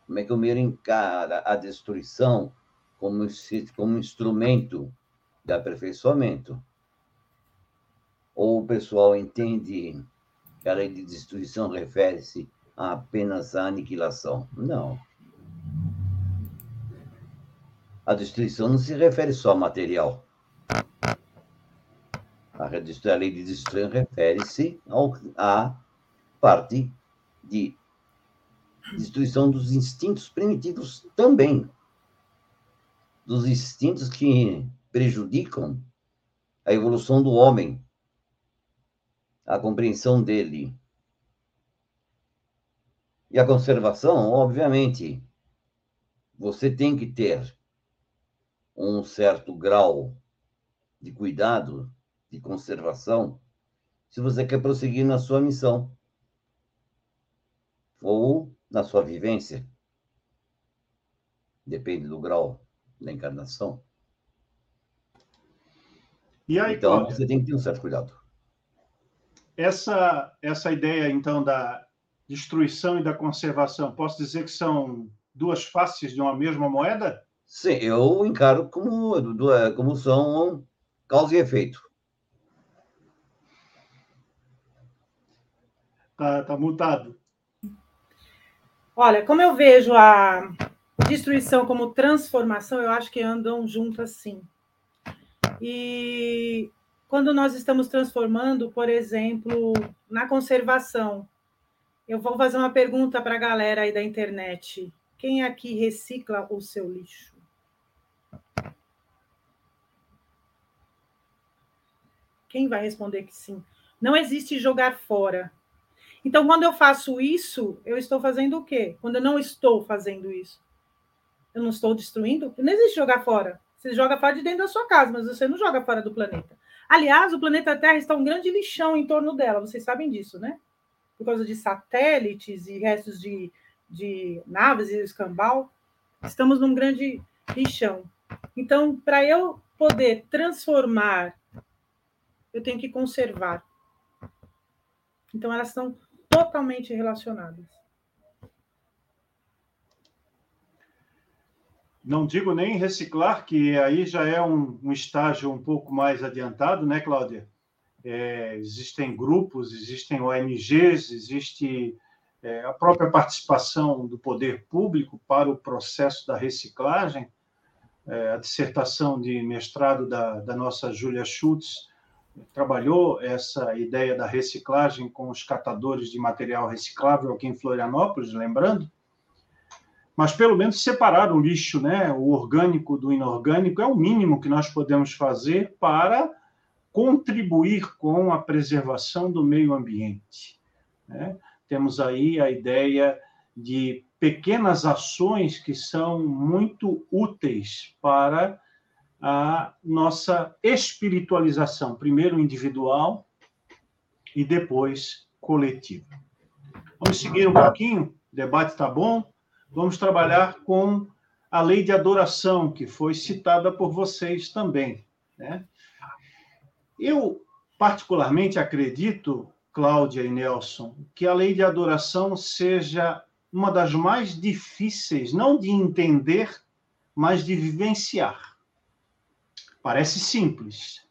Como é que o meio encara a destruição como, como instrumento de aperfeiçoamento? Ou o pessoal entende que a lei de destruição refere-se apenas à aniquilação? Não. A destruição não se refere só a material. A lei de destruição refere-se à parte de destruição dos instintos primitivos também. Dos instintos que prejudicam a evolução do homem, a compreensão dele. E a conservação, obviamente, você tem que ter um certo grau de cuidado de conservação se você quer prosseguir na sua missão ou na sua vivência. Depende do grau da encarnação. E aí, então, Cláudia, você tem que ter um certo cuidado. Essa, essa ideia, então, da destruição e da conservação, posso dizer que são duas faces de uma mesma moeda? Sim, eu encaro como, como são causa e efeito. Tá, tá mutado. Olha, como eu vejo a destruição como transformação, eu acho que andam juntas sim. E quando nós estamos transformando, por exemplo, na conservação, eu vou fazer uma pergunta para a galera aí da internet. Quem aqui recicla o seu lixo? Quem vai responder que sim? Não existe jogar fora. Então, quando eu faço isso, eu estou fazendo o quê? Quando eu não estou fazendo isso? Eu não estou destruindo? Não existe jogar fora. Você joga fora de dentro da sua casa, mas você não joga fora do planeta. Aliás, o planeta Terra está um grande lixão em torno dela, vocês sabem disso, né? Por causa de satélites e restos de, de naves e escambau. Estamos num grande lixão. Então, para eu poder transformar, eu tenho que conservar. Então, elas estão totalmente relacionadas. Não digo nem reciclar, que aí já é um, um estágio um pouco mais adiantado, né, Cláudia? É, existem grupos, existem ONGs, existe é, a própria participação do poder público para o processo da reciclagem. É, a dissertação de mestrado da, da nossa Júlia Schultz trabalhou essa ideia da reciclagem com os catadores de material reciclável aqui em Florianópolis, lembrando, mas pelo menos separar o lixo, né, o orgânico do inorgânico, é o mínimo que nós podemos fazer para contribuir com a preservação do meio ambiente. Né? Temos aí a ideia de pequenas ações que são muito úteis para a nossa espiritualização, primeiro individual e depois coletiva. Vamos seguir um pouquinho, o debate está bom. Vamos trabalhar com a lei de adoração, que foi citada por vocês também. Né? Eu, particularmente, acredito, Cláudia e Nelson, que a lei de adoração seja uma das mais difíceis, não de entender, mas de vivenciar. Parece simples,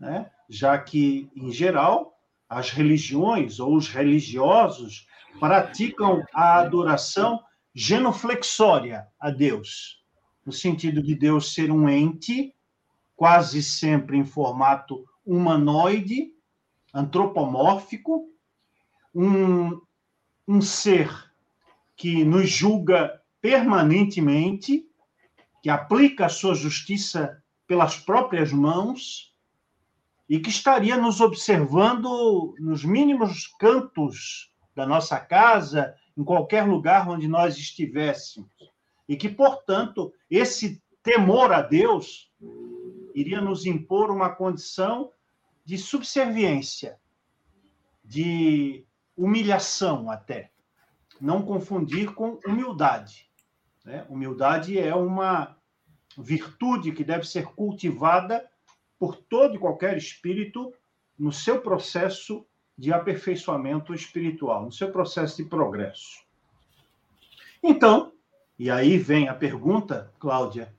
né? já que, em geral, as religiões ou os religiosos praticam a adoração genuflexória a Deus, no sentido de Deus ser um ente, quase sempre em formato humanoide, antropomórfico, um, um ser que nos julga permanentemente, que aplica a sua justiça pelas próprias mãos e que estaria nos observando nos mínimos cantos da nossa casa, em qualquer lugar onde nós estivéssemos. E que, portanto, esse temor a Deus iria nos impor uma condição de subserviência, de humilhação até. Não confundir com humildade. Né? Humildade é uma virtude que deve ser cultivada por todo e qualquer espírito no seu processo de aperfeiçoamento espiritual, no seu processo de progresso. Então, e aí vem a pergunta, Cláudia,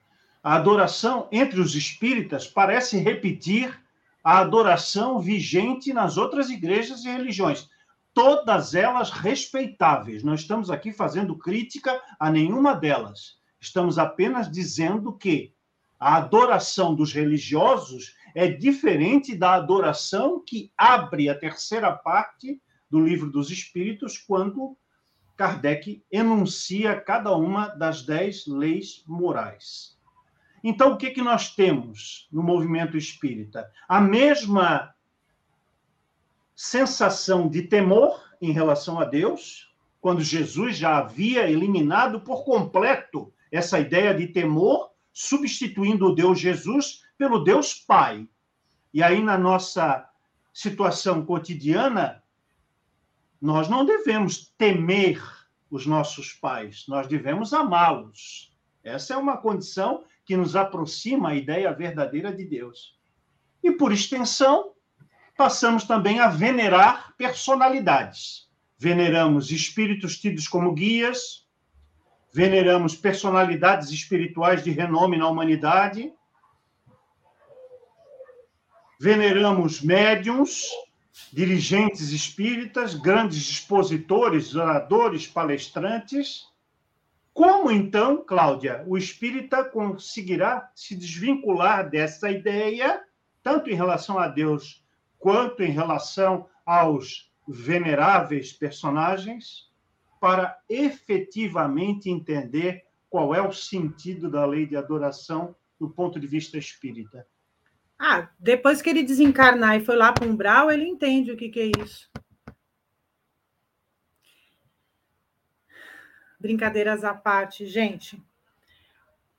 a adoração entre os espíritas parece repetir a adoração vigente nas outras igrejas e religiões, todas elas respeitáveis. Não estamos aqui fazendo crítica a nenhuma delas. Estamos apenas dizendo que a adoração dos religiosos é diferente da adoração que abre a terceira parte do Livro dos Espíritos, quando Kardec enuncia cada uma das dez leis morais. Então, o que, que nós temos no movimento espírita? A mesma sensação de temor em relação a Deus, quando Jesus já havia eliminado por completo essa ideia de temor, substituindo o Deus Jesus pelo Deus Pai. E aí, na nossa situação cotidiana, nós não devemos temer os nossos pais, nós devemos amá-los. Essa é uma condição que nos aproxima à ideia verdadeira de Deus. E, por extensão, passamos também a venerar personalidades. Veneramos espíritos tidos como guias, veneramos personalidades espirituais de renome na humanidade, veneramos médiums, dirigentes espíritas, grandes expositores, oradores, palestrantes, como então, Cláudia, o espírita conseguirá se desvincular dessa ideia, tanto em relação a Deus quanto em relação aos veneráveis personagens, para efetivamente entender qual é o sentido da lei de adoração do ponto de vista espírita? Ah, depois que ele desencarnar e foi lá para o umbral, ele entende o que, que é isso. Brincadeiras à parte, gente.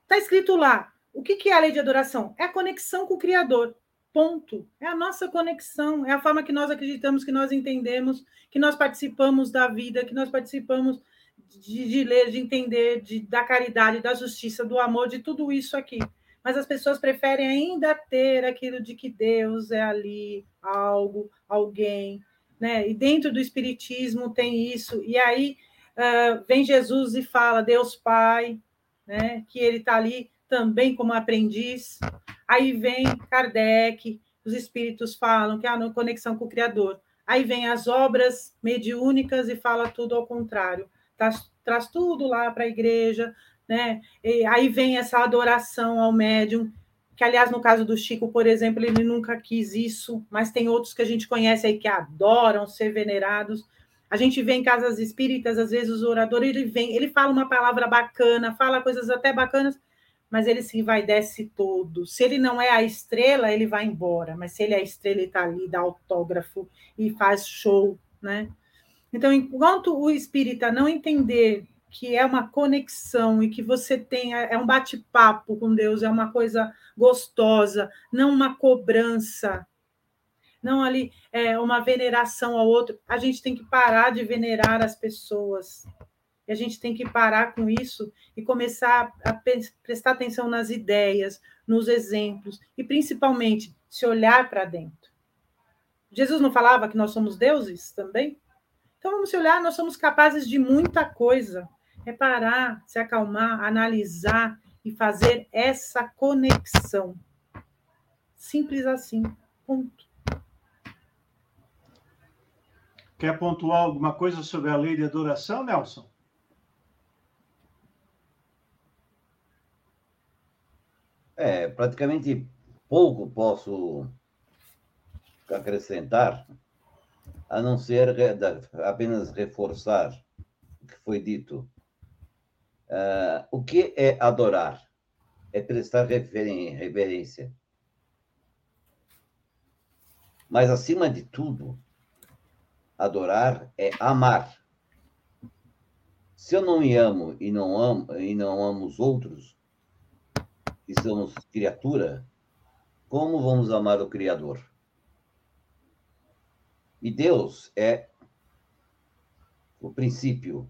Está escrito lá. O que, que é a lei de adoração? É a conexão com o Criador. Ponto. É a nossa conexão, é a forma que nós acreditamos, que nós entendemos, que nós participamos da vida, que nós participamos de, de ler, de entender, de, da caridade, da justiça, do amor, de tudo isso aqui. Mas as pessoas preferem ainda ter aquilo de que Deus é ali, algo, alguém, né? E dentro do Espiritismo tem isso. E aí uh, vem Jesus e fala, Deus Pai, né, que ele está ali também como aprendiz. Aí vem Kardec, os espíritos falam que há ah, conexão com o Criador. Aí vem as obras mediúnicas e fala tudo ao contrário. Traz, traz tudo lá para a igreja, né? E aí vem essa adoração ao médium, que, aliás, no caso do Chico, por exemplo, ele nunca quis isso, mas tem outros que a gente conhece aí que adoram ser venerados. A gente vê em casas espíritas, às vezes o orador ele vem, ele fala uma palavra bacana, fala coisas até bacanas, mas ele se vai desce todo. Se ele não é a estrela, ele vai embora, mas se ele é a estrela, ele está ali, dá autógrafo e faz show, né? Então, enquanto o espírita não entender que é uma conexão e que você tem, é, é um bate-papo com Deus, é uma coisa gostosa, não uma cobrança, não ali é uma veneração ao outro. A gente tem que parar de venerar as pessoas. E a gente tem que parar com isso e começar a prestar atenção nas ideias, nos exemplos e principalmente se olhar para dentro. Jesus não falava que nós somos deuses também? Então vamos se olhar, nós somos capazes de muita coisa é parar, se acalmar, analisar e fazer essa conexão. Simples assim. Ponto. Quer pontuar alguma coisa sobre a lei de adoração, Nelson? É, praticamente pouco posso acrescentar, a não ser apenas reforçar o que foi dito Uh, o que é adorar? É prestar reverência. Mas, acima de tudo, adorar é amar. Se eu não me amo e não amo, e não amo os outros, e somos criatura, como vamos amar o Criador? E Deus é o princípio,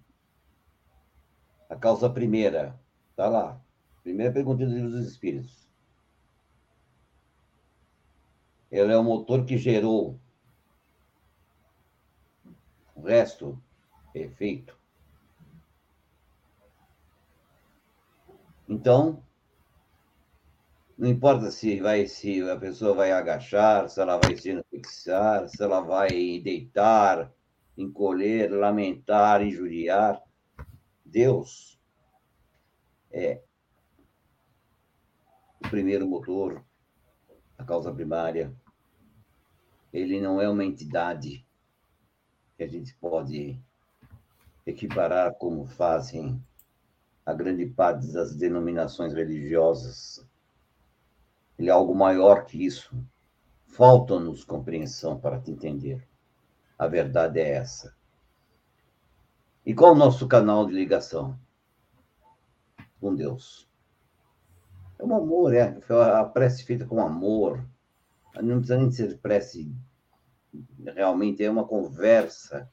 a causa primeira. Está lá. Primeira pergunta do livro dos Espíritos. Ele é o motor que gerou. O resto efeito. Então, não importa se vai se a pessoa vai agachar, se ela vai se fixar, se ela vai deitar, encolher, lamentar, injuriar. Deus é o primeiro motor, a causa primária. Ele não é uma entidade que a gente pode equiparar como fazem a grande parte das denominações religiosas. Ele é algo maior que isso. Falta-nos compreensão para te entender. A verdade é essa. E qual o nosso canal de ligação com Deus? É um amor, é. A prece feita com amor. Não precisa nem ser prece. Realmente é uma conversa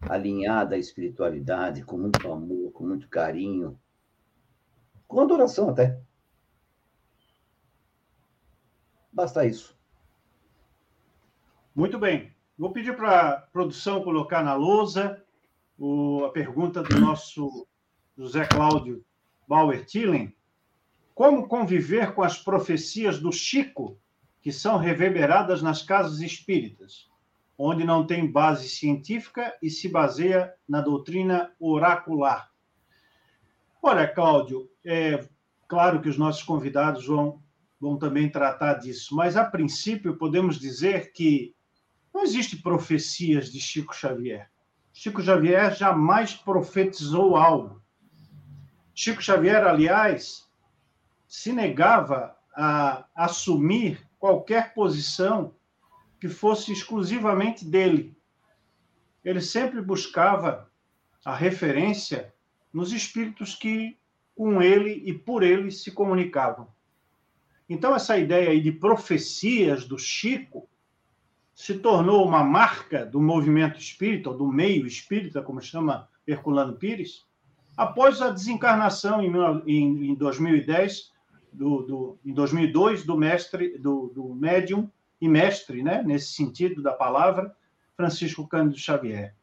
alinhada à espiritualidade, com muito amor, com muito carinho, com adoração até. Basta isso. Muito bem. Vou pedir para a produção colocar na lousa o, a pergunta do nosso José Cláudio Bauer Tillen. Como conviver com as profecias do Chico, que são reverberadas nas casas espíritas, onde não tem base científica e se baseia na doutrina oracular? Olha, Cláudio, é claro que os nossos convidados vão, vão também tratar disso, mas a princípio podemos dizer que não existe profecias de Chico Xavier. Chico Xavier jamais profetizou algo. Chico Xavier, aliás, se negava a assumir qualquer posição que fosse exclusivamente dele. Ele sempre buscava a referência nos espíritos que com ele e por ele se comunicavam. Então, essa ideia aí de profecias do Chico se tornou uma marca do movimento espírita, ou do meio espírita, como chama Herculano Pires, após a desencarnação em, em 2010, do, do, em 2002, do mestre, do, do médium e mestre, né, nesse sentido da palavra, Francisco Cândido Xavier.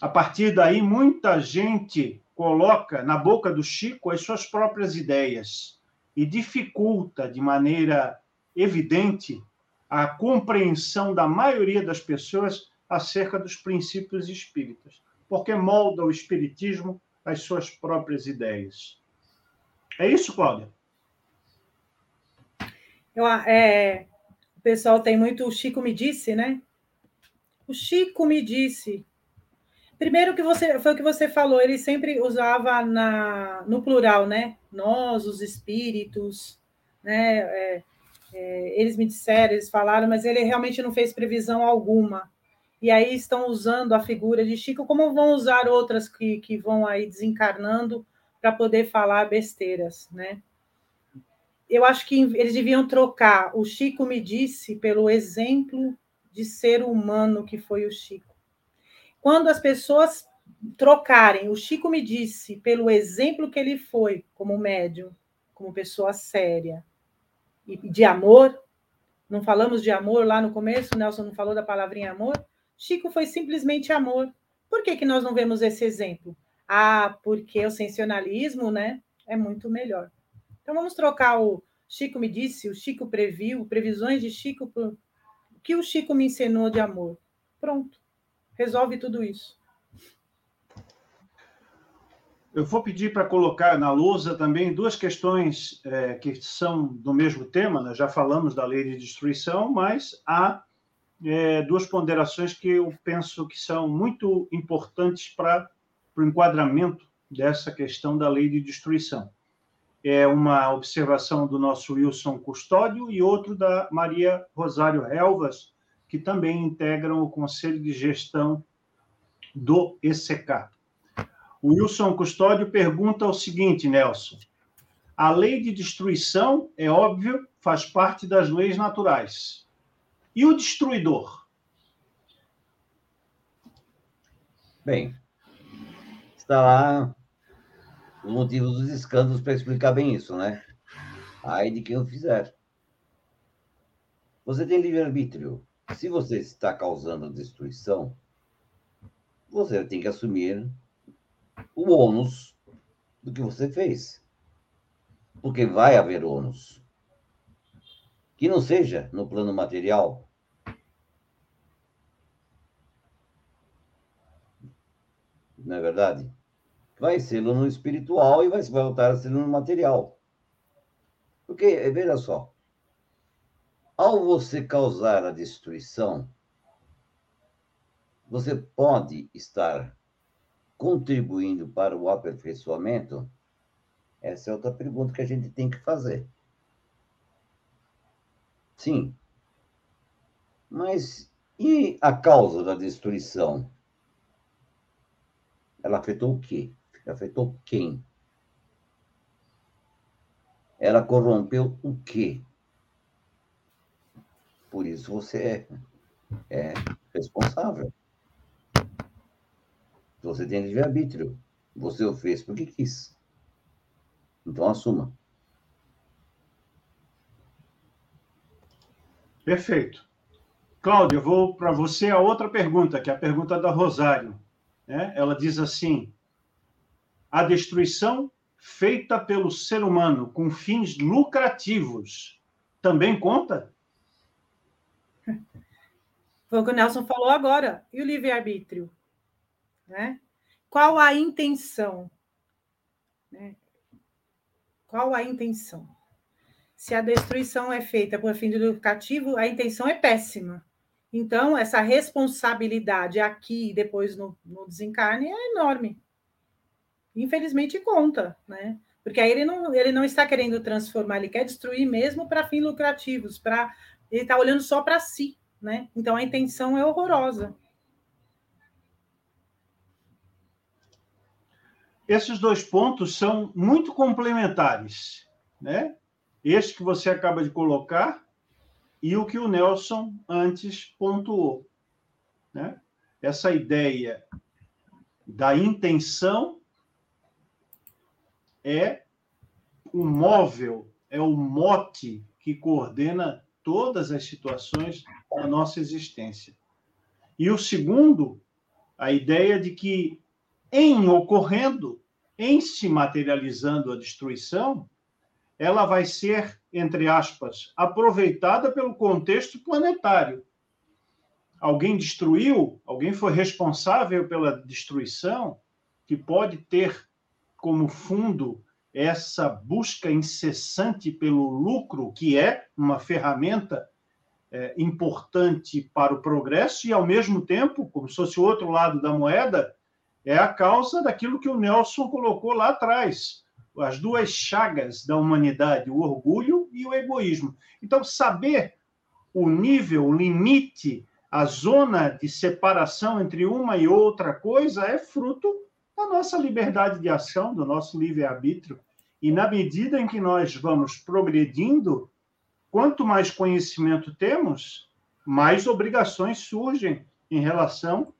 A partir daí, muita gente coloca na boca do Chico as suas próprias ideias e dificulta de maneira evidente a compreensão da maioria das pessoas acerca dos princípios espíritas, porque molda o espiritismo às suas próprias ideias. É isso, Cláudia? Eu, é, o pessoal tem muito o Chico me disse, né? O Chico me disse. Primeiro que você foi o que você falou, ele sempre usava na, no plural, né? Nós, os espíritos, né? É, é, eles me disseram, eles falaram, mas ele realmente não fez previsão alguma. e aí estão usando a figura de Chico, como vão usar outras que, que vão aí desencarnando para poder falar besteiras, né? Eu acho que eles deviam trocar o Chico me disse pelo exemplo de ser humano que foi o Chico. Quando as pessoas trocarem o Chico me disse pelo exemplo que ele foi como médium, como pessoa séria e de amor, não falamos de amor lá no começo, o Nelson não falou da palavrinha amor? Chico foi simplesmente amor. Por que, que nós não vemos esse exemplo? Ah, porque o sensacionalismo né, é muito melhor. Então vamos trocar o Chico me disse, o Chico previu, previsões de Chico, o que o Chico me ensinou de amor. Pronto, resolve tudo isso. Eu vou pedir para colocar na lousa também duas questões é, que são do mesmo tema, né? já falamos da lei de destruição, mas há é, duas ponderações que eu penso que são muito importantes para o enquadramento dessa questão da lei de destruição. É uma observação do nosso Wilson Custódio e outro da Maria Rosário Helvas, que também integram o Conselho de Gestão do ECK. O Wilson Custódio pergunta o seguinte, Nelson: a lei de destruição, é óbvio, faz parte das leis naturais. E o destruidor? Bem, está lá o motivo dos escândalos para explicar bem isso, né? Ai de quem o fizer. Você tem livre-arbítrio. Se você está causando destruição, você tem que assumir o ônus do que você fez. Porque vai haver ônus. Que não seja no plano material. Não é verdade? Vai ser no espiritual e vai voltar a ser no material. Porque, veja só, ao você causar a destruição, você pode estar contribuindo para o aperfeiçoamento? Essa é outra pergunta que a gente tem que fazer. Sim. Mas e a causa da destruição? Ela afetou o quê? Afetou quem? Ela corrompeu o quê? Por isso você é, é responsável. Você tem livre-arbítrio. Você o fez porque quis. Então assuma. Perfeito. Cláudio, eu vou para você a outra pergunta, que é a pergunta da Rosário. Né? Ela diz assim: a destruição feita pelo ser humano com fins lucrativos também conta? Foi o que o Nelson falou agora. E o livre-arbítrio? Né? Qual a intenção? Né? Qual a intenção? Se a destruição é feita por fim educativo, a intenção é péssima. Então, essa responsabilidade aqui e depois no, no desencarne é enorme. Infelizmente, conta, né? Porque aí ele não, ele não está querendo transformar, ele quer destruir mesmo para fins lucrativos, para ele está olhando só para si, né? Então a intenção é horrorosa. esses dois pontos são muito complementares, né? Este que você acaba de colocar e o que o Nelson antes pontuou, né? Essa ideia da intenção é o móvel, é o mote que coordena todas as situações da nossa existência. E o segundo, a ideia de que em ocorrendo, em se materializando a destruição, ela vai ser, entre aspas, aproveitada pelo contexto planetário. Alguém destruiu, alguém foi responsável pela destruição, que pode ter como fundo essa busca incessante pelo lucro, que é uma ferramenta é, importante para o progresso, e, ao mesmo tempo, como se fosse o outro lado da moeda, é a causa daquilo que o Nelson colocou lá atrás, as duas chagas da humanidade, o orgulho e o egoísmo. Então, saber o nível, o limite a zona de separação entre uma e outra coisa é fruto da nossa liberdade de ação, do nosso livre-arbítrio. E na medida em que nós vamos progredindo, quanto mais conhecimento temos, mais obrigações surgem em relação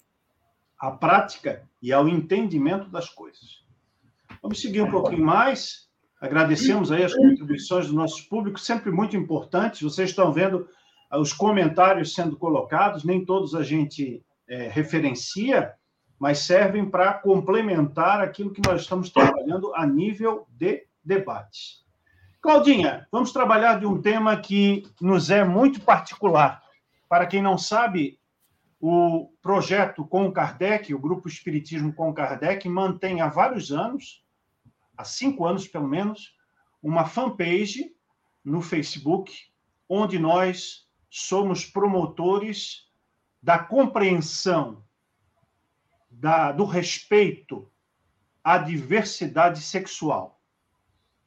à prática e ao entendimento das coisas. Vamos seguir um pouquinho mais. Agradecemos aí as contribuições do nosso público, sempre muito importantes. Vocês estão vendo os comentários sendo colocados, nem todos a gente é, referencia, mas servem para complementar aquilo que nós estamos trabalhando a nível de debate. Claudinha, vamos trabalhar de um tema que nos é muito particular. Para quem não sabe, o projeto com Kardec, o Grupo Espiritismo com Kardec, mantém há vários anos, há cinco anos pelo menos, uma fanpage no Facebook, onde nós somos promotores da compreensão, da, do respeito à diversidade sexual.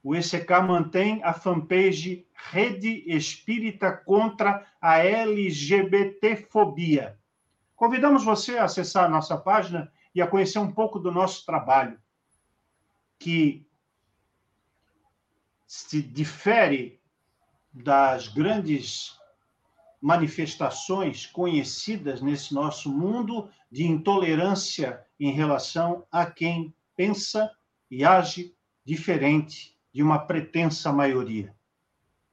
O ECK mantém a fanpage Rede Espírita contra a LGBTfobia. Convidamos você a acessar a nossa página e a conhecer um pouco do nosso trabalho, que se difere das grandes manifestações conhecidas nesse nosso mundo de intolerância em relação a quem pensa e age diferente de uma pretensa maioria.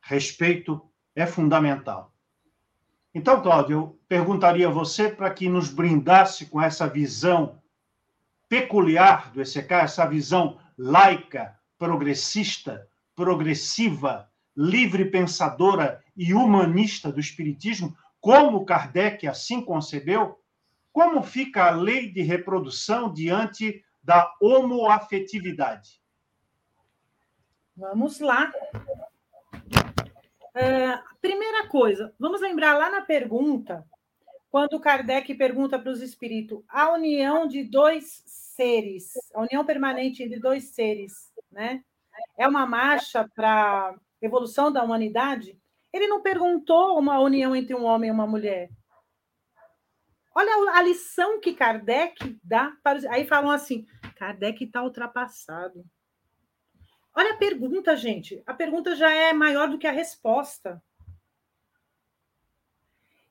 Respeito é fundamental. Então, Cláudio, eu perguntaria a você para que nos brindasse com essa visão peculiar do ECK, essa visão laica, progressista, progressiva, livre pensadora e humanista do Espiritismo, como Kardec assim concebeu, como fica a lei de reprodução diante da homoafetividade? Vamos lá. É, primeira coisa, vamos lembrar lá na pergunta, quando Kardec pergunta para os espíritos, a união de dois seres, a união permanente entre dois seres, né? É uma marcha para evolução da humanidade, ele não perguntou uma união entre um homem e uma mulher. Olha a lição que Kardec dá para os... Aí falam assim: Kardec está ultrapassado. Olha a pergunta, gente. A pergunta já é maior do que a resposta.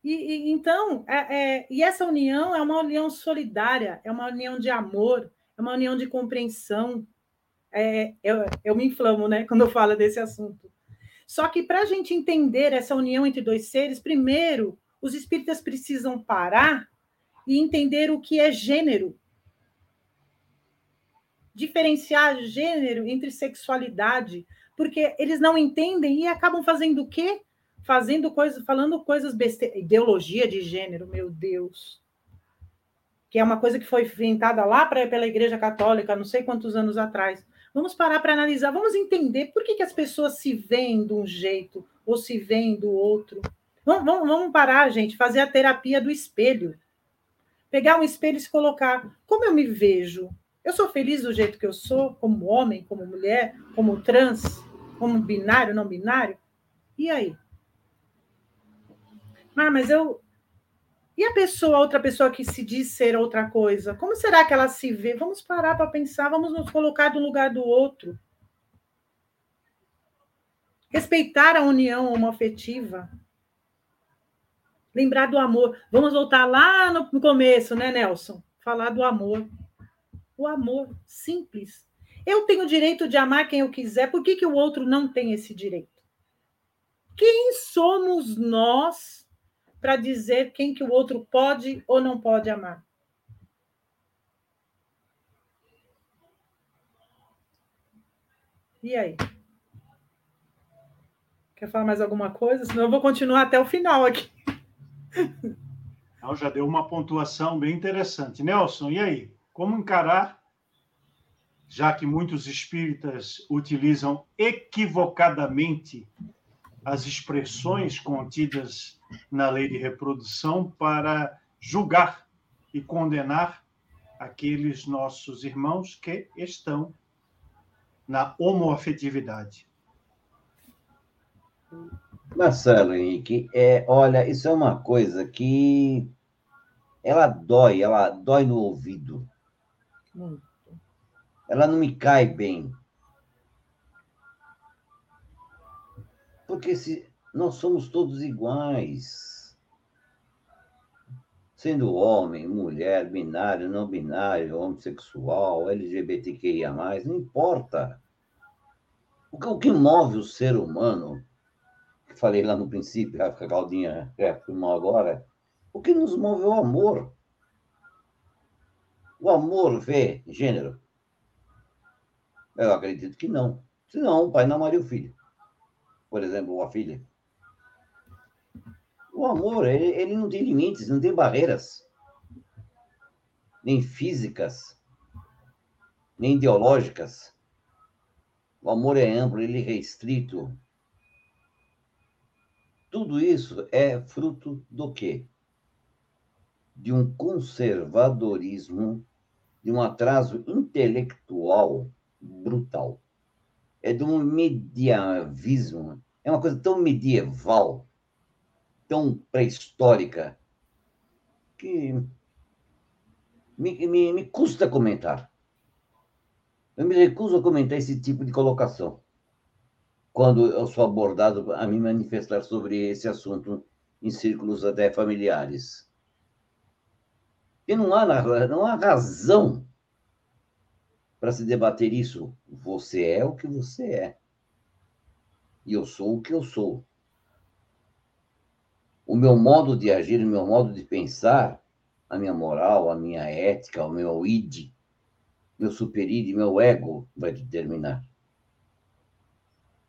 E, e então, é, é, e essa união é uma união solidária, é uma união de amor, é uma união de compreensão. É, eu, eu me inflamo, né, quando eu falo desse assunto. Só que para a gente entender essa união entre dois seres, primeiro, os espíritas precisam parar e entender o que é gênero. Diferenciar gênero entre sexualidade, porque eles não entendem e acabam fazendo o quê? Fazendo coisas, falando coisas besteiras. Ideologia de gênero, meu Deus. Que é uma coisa que foi inventada lá pra, pela Igreja Católica, não sei quantos anos atrás. Vamos parar para analisar, vamos entender por que, que as pessoas se veem de um jeito ou se veem do outro. Vamos, vamos, vamos parar, gente, fazer a terapia do espelho. Pegar um espelho e se colocar. Como eu me vejo? Eu sou feliz do jeito que eu sou, como homem, como mulher, como trans, como binário, não binário? E aí? Ah, mas eu, e a pessoa, outra pessoa que se diz ser outra coisa, como será que ela se vê? Vamos parar para pensar, vamos nos colocar no lugar do outro. Respeitar a união homoafetiva. Lembrar do amor. Vamos voltar lá no começo, né, Nelson? Falar do amor. O amor simples. Eu tenho o direito de amar quem eu quiser, por que, que o outro não tem esse direito? Quem somos nós para dizer quem que o outro pode ou não pode amar. E aí? Quer falar mais alguma coisa? Senão eu vou continuar até o final aqui. Não, já deu uma pontuação bem interessante. Nelson, e aí? Como encarar, já que muitos espíritas utilizam equivocadamente as expressões contidas na lei de reprodução para julgar e condenar aqueles nossos irmãos que estão na homoafetividade. Marcelo Henrique, é, olha, isso é uma coisa que ela dói, ela dói no ouvido. Muito. Ela não me cai bem. Porque se nós somos todos iguais. Sendo homem, mulher, binário, não binário, homossexual, LGBTQIA, não importa. O que move o ser humano, que falei lá no princípio, a Caldinha reafirmou agora, o que nos move é o amor. O amor vê gênero? Eu acredito que não. Senão, o pai não amaria o filho. Por exemplo, ou a filha. O amor, ele, ele não tem limites, não tem barreiras. Nem físicas, nem ideológicas. O amor é amplo, ele é restrito. Tudo isso é fruto do quê? De um conservadorismo, de um atraso intelectual brutal. É de um medievismo, é uma coisa tão medieval, tão pré-histórica, que me, me, me custa comentar. Eu me recuso a comentar esse tipo de colocação quando eu sou abordado a me manifestar sobre esse assunto em círculos até familiares. E não há, não há razão para se debater isso. Você é o que você é. E eu sou o que eu sou. O meu modo de agir, o meu modo de pensar, a minha moral, a minha ética, o meu id, meu superid, meu ego vai determinar.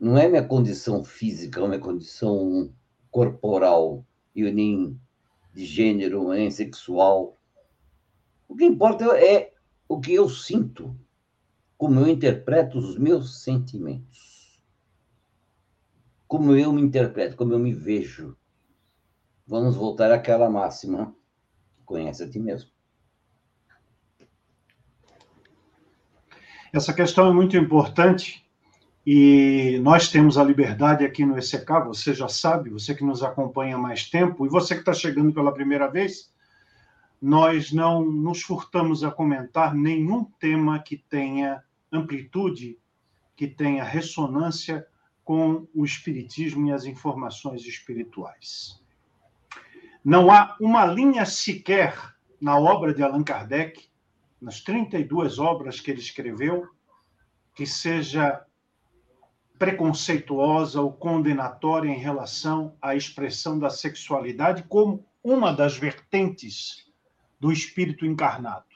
Não é minha condição física, minha condição corporal, e nem de gênero, nem sexual. O que importa é o que eu sinto, como eu interpreto os meus sentimentos. Como eu me interpreto, como eu me vejo. Vamos voltar àquela máxima: conhece a ti mesmo. Essa questão é muito importante e nós temos a liberdade aqui no ECK, você já sabe, você que nos acompanha há mais tempo e você que está chegando pela primeira vez, nós não nos furtamos a comentar nenhum tema que tenha amplitude, que tenha ressonância com o Espiritismo e as informações espirituais. Não há uma linha sequer na obra de Allan Kardec nas 32 obras que ele escreveu, que seja preconceituosa ou condenatória em relação à expressão da sexualidade como uma das vertentes do espírito encarnado,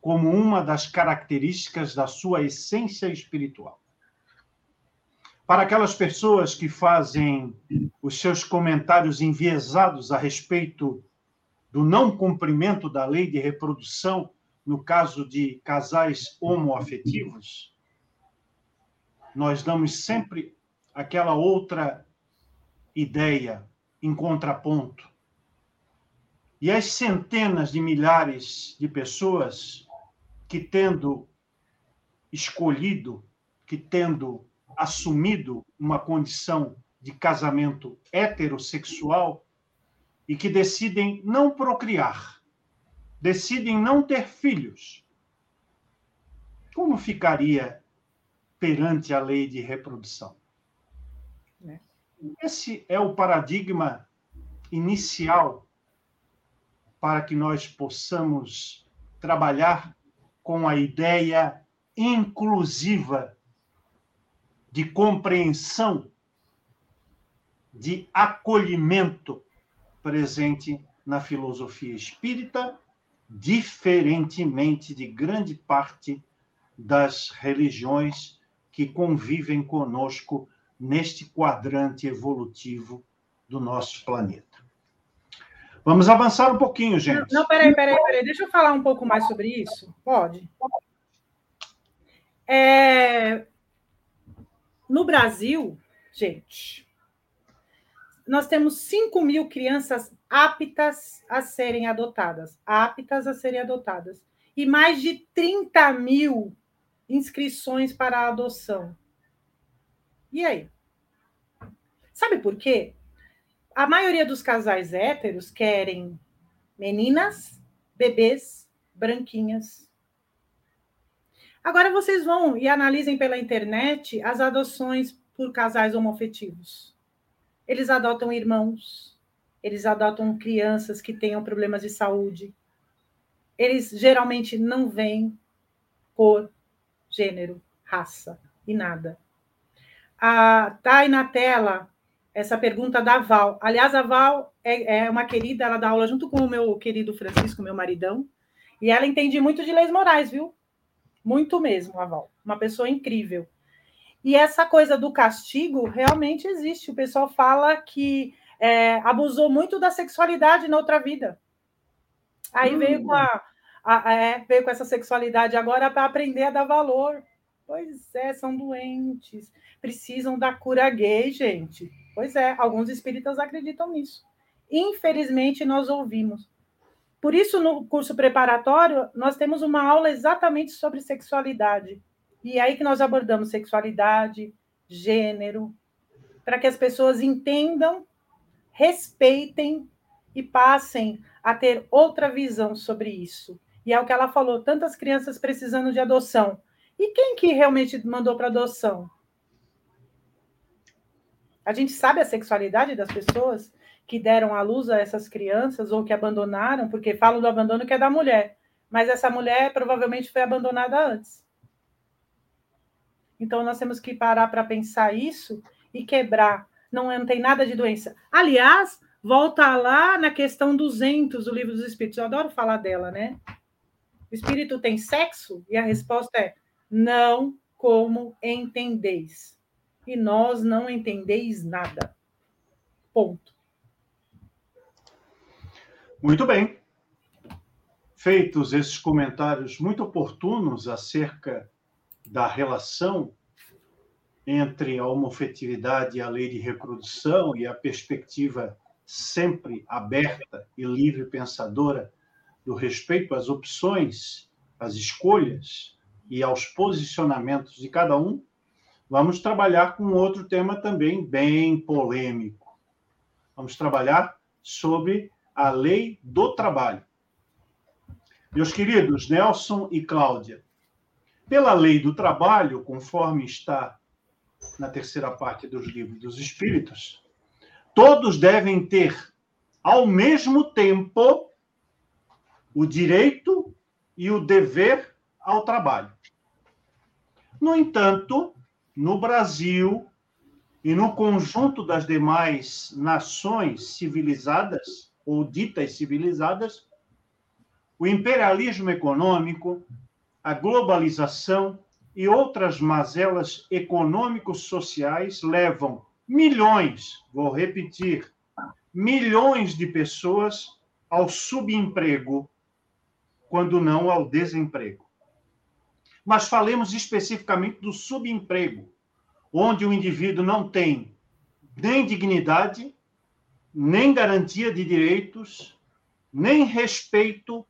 como uma das características da sua essência espiritual. Para aquelas pessoas que fazem os seus comentários enviesados a respeito do não cumprimento da lei de reprodução no caso de casais homoafetivos, nós damos sempre aquela outra ideia em contraponto. E as centenas de milhares de pessoas que, tendo escolhido, que tendo assumido uma condição de casamento heterossexual e que decidem não procriar, decidem não ter filhos, como ficaria perante a lei de reprodução? É. Esse é o paradigma inicial para que nós possamos trabalhar com a ideia inclusiva de compreensão, de acolhimento presente na filosofia espírita diferentemente de grande parte das religiões que convivem conosco neste quadrante evolutivo do nosso planeta. Vamos avançar um pouquinho, gente. Não, não peraí, peraí, peraí. Deixa eu falar um pouco mais sobre isso. Pode? É... No Brasil, gente, nós temos 5 mil crianças aptas a serem adotadas, aptas a serem adotadas, e mais de 30 mil inscrições para a adoção. E aí? Sabe por quê? A maioria dos casais héteros querem meninas, bebês, branquinhas. Agora vocês vão e analisem pela internet as adoções por casais homofetivos. Eles adotam irmãos, eles adotam crianças que tenham problemas de saúde. Eles geralmente não veem cor, gênero, raça e nada. Ah, tá aí na tela essa pergunta da Val. Aliás, a Val é, é, uma querida, ela dá aula junto com o meu querido Francisco, meu maridão, e ela entende muito de leis morais, viu? Muito mesmo, a Val. Uma pessoa incrível. E essa coisa do castigo realmente existe. O pessoal fala que é, abusou muito da sexualidade na outra vida. Aí hum. veio, com a, a é, veio com essa sexualidade agora para aprender a dar valor. Pois é, são doentes. Precisam da cura gay, gente. Pois é, alguns espíritas acreditam nisso. Infelizmente, nós ouvimos. Por isso, no curso preparatório, nós temos uma aula exatamente sobre sexualidade. E é aí que nós abordamos sexualidade, gênero, para que as pessoas entendam, respeitem e passem a ter outra visão sobre isso. E é o que ela falou: tantas crianças precisando de adoção. E quem que realmente mandou para adoção? A gente sabe a sexualidade das pessoas que deram à luz a essas crianças ou que abandonaram, porque falam do abandono que é da mulher, mas essa mulher provavelmente foi abandonada antes. Então nós temos que parar para pensar isso e quebrar. Não, não tem nada de doença. Aliás, volta lá na questão 200 do livro dos Espíritos. Eu adoro falar dela, né? O espírito tem sexo? E a resposta é: não como entendeis e nós não entendeis nada. Ponto. Muito bem. Feitos esses comentários muito oportunos acerca da relação entre a homofetividade e a lei de reprodução e a perspectiva sempre aberta e livre pensadora do respeito às opções, às escolhas e aos posicionamentos de cada um, Vamos trabalhar com outro tema também bem polêmico. Vamos trabalhar sobre a lei do trabalho. Meus queridos Nelson e Cláudia, pela lei do trabalho, conforme está na terceira parte dos livros dos Espíritos, todos devem ter, ao mesmo tempo, o direito e o dever ao trabalho. No entanto, no Brasil e no conjunto das demais nações civilizadas ou ditas civilizadas, o imperialismo econômico, a globalização e outras mazelas econômicos-sociais levam milhões, vou repetir, milhões de pessoas ao subemprego, quando não ao desemprego mas falemos especificamente do subemprego, onde o indivíduo não tem nem dignidade, nem garantia de direitos, nem respeito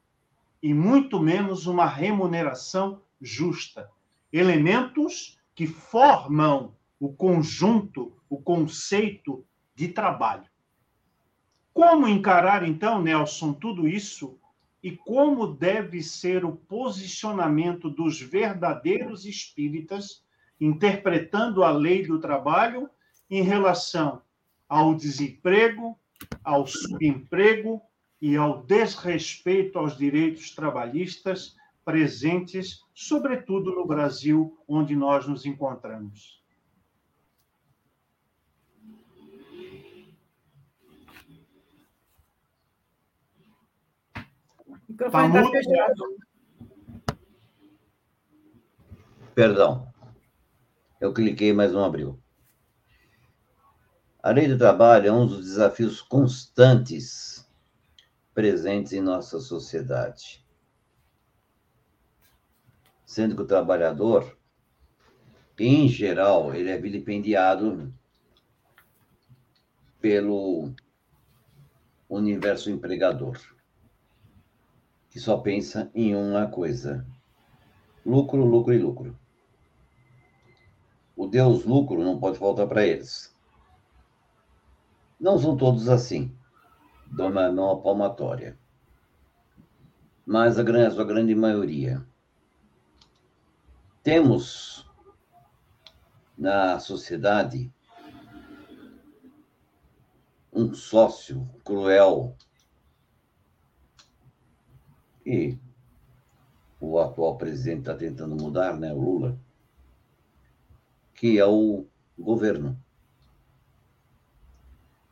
e muito menos uma remuneração justa. Elementos que formam o conjunto, o conceito de trabalho. Como encarar, então, Nelson, tudo isso e como deve ser o posicionamento dos verdadeiros espíritas, interpretando a lei do trabalho em relação ao desemprego, ao subemprego e ao desrespeito aos direitos trabalhistas presentes, sobretudo no Brasil, onde nós nos encontramos. Microfone está fechado. Perdão. Eu cliquei, mas não abriu. A lei do trabalho é um dos desafios constantes presentes em nossa sociedade. Sendo que o trabalhador, em geral, ele é vilipendiado pelo universo empregador que só pensa em uma coisa: lucro, lucro e lucro. O Deus lucro não pode faltar para eles. Não são todos assim, dona não palmatória. Mas a grande, a sua grande maioria. Temos na sociedade um sócio cruel e o atual presidente está tentando mudar, né, o Lula, que é o governo,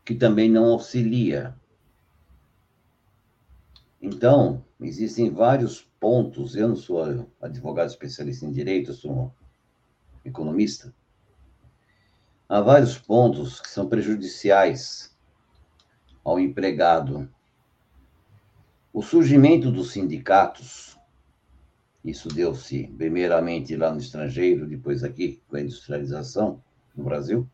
que também não auxilia. Então, existem vários pontos. Eu não sou advogado especialista em direito, eu sou economista. Há vários pontos que são prejudiciais ao empregado. O surgimento dos sindicatos, isso deu-se primeiramente lá no estrangeiro, depois aqui com a industrialização no Brasil,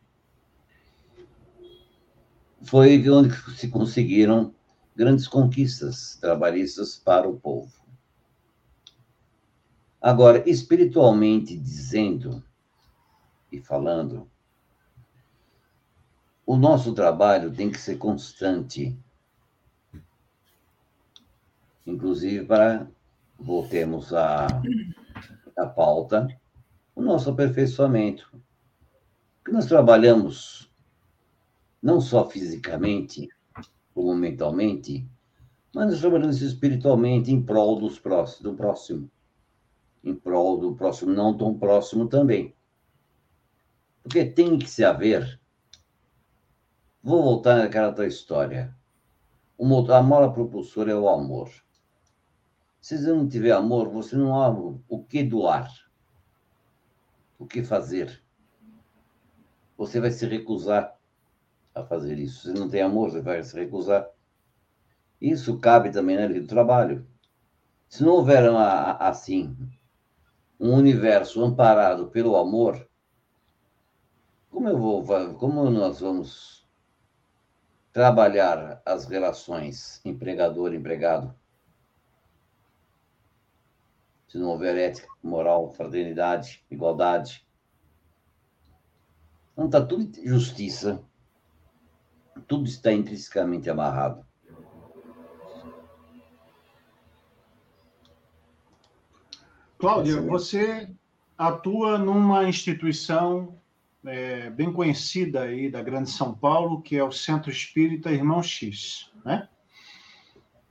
foi onde se conseguiram grandes conquistas trabalhistas para o povo. Agora, espiritualmente dizendo e falando, o nosso trabalho tem que ser constante, inclusive para voltemos à, à pauta, o nosso aperfeiçoamento. Porque nós trabalhamos não só fisicamente, como mentalmente, mas nós trabalhamos espiritualmente em prol dos próximos, do próximo. Em prol do próximo, não tão próximo também. Porque tem que se haver. Vou voltar naquela outra história. A mola propulsora é o amor. Se você não tiver amor, você não há o que doar, o que fazer. Você vai se recusar a fazer isso. Se não tem amor, você vai se recusar. Isso cabe também na vida do trabalho. Se não houver assim um universo amparado pelo amor, como eu vou, como nós vamos trabalhar as relações empregador-empregado? Se não houver ética, moral, fraternidade, igualdade. Então está tudo justiça. Tudo está intrinsecamente amarrado. Cláudia, você atua numa instituição é, bem conhecida aí da Grande São Paulo, que é o Centro Espírita Irmão X, né?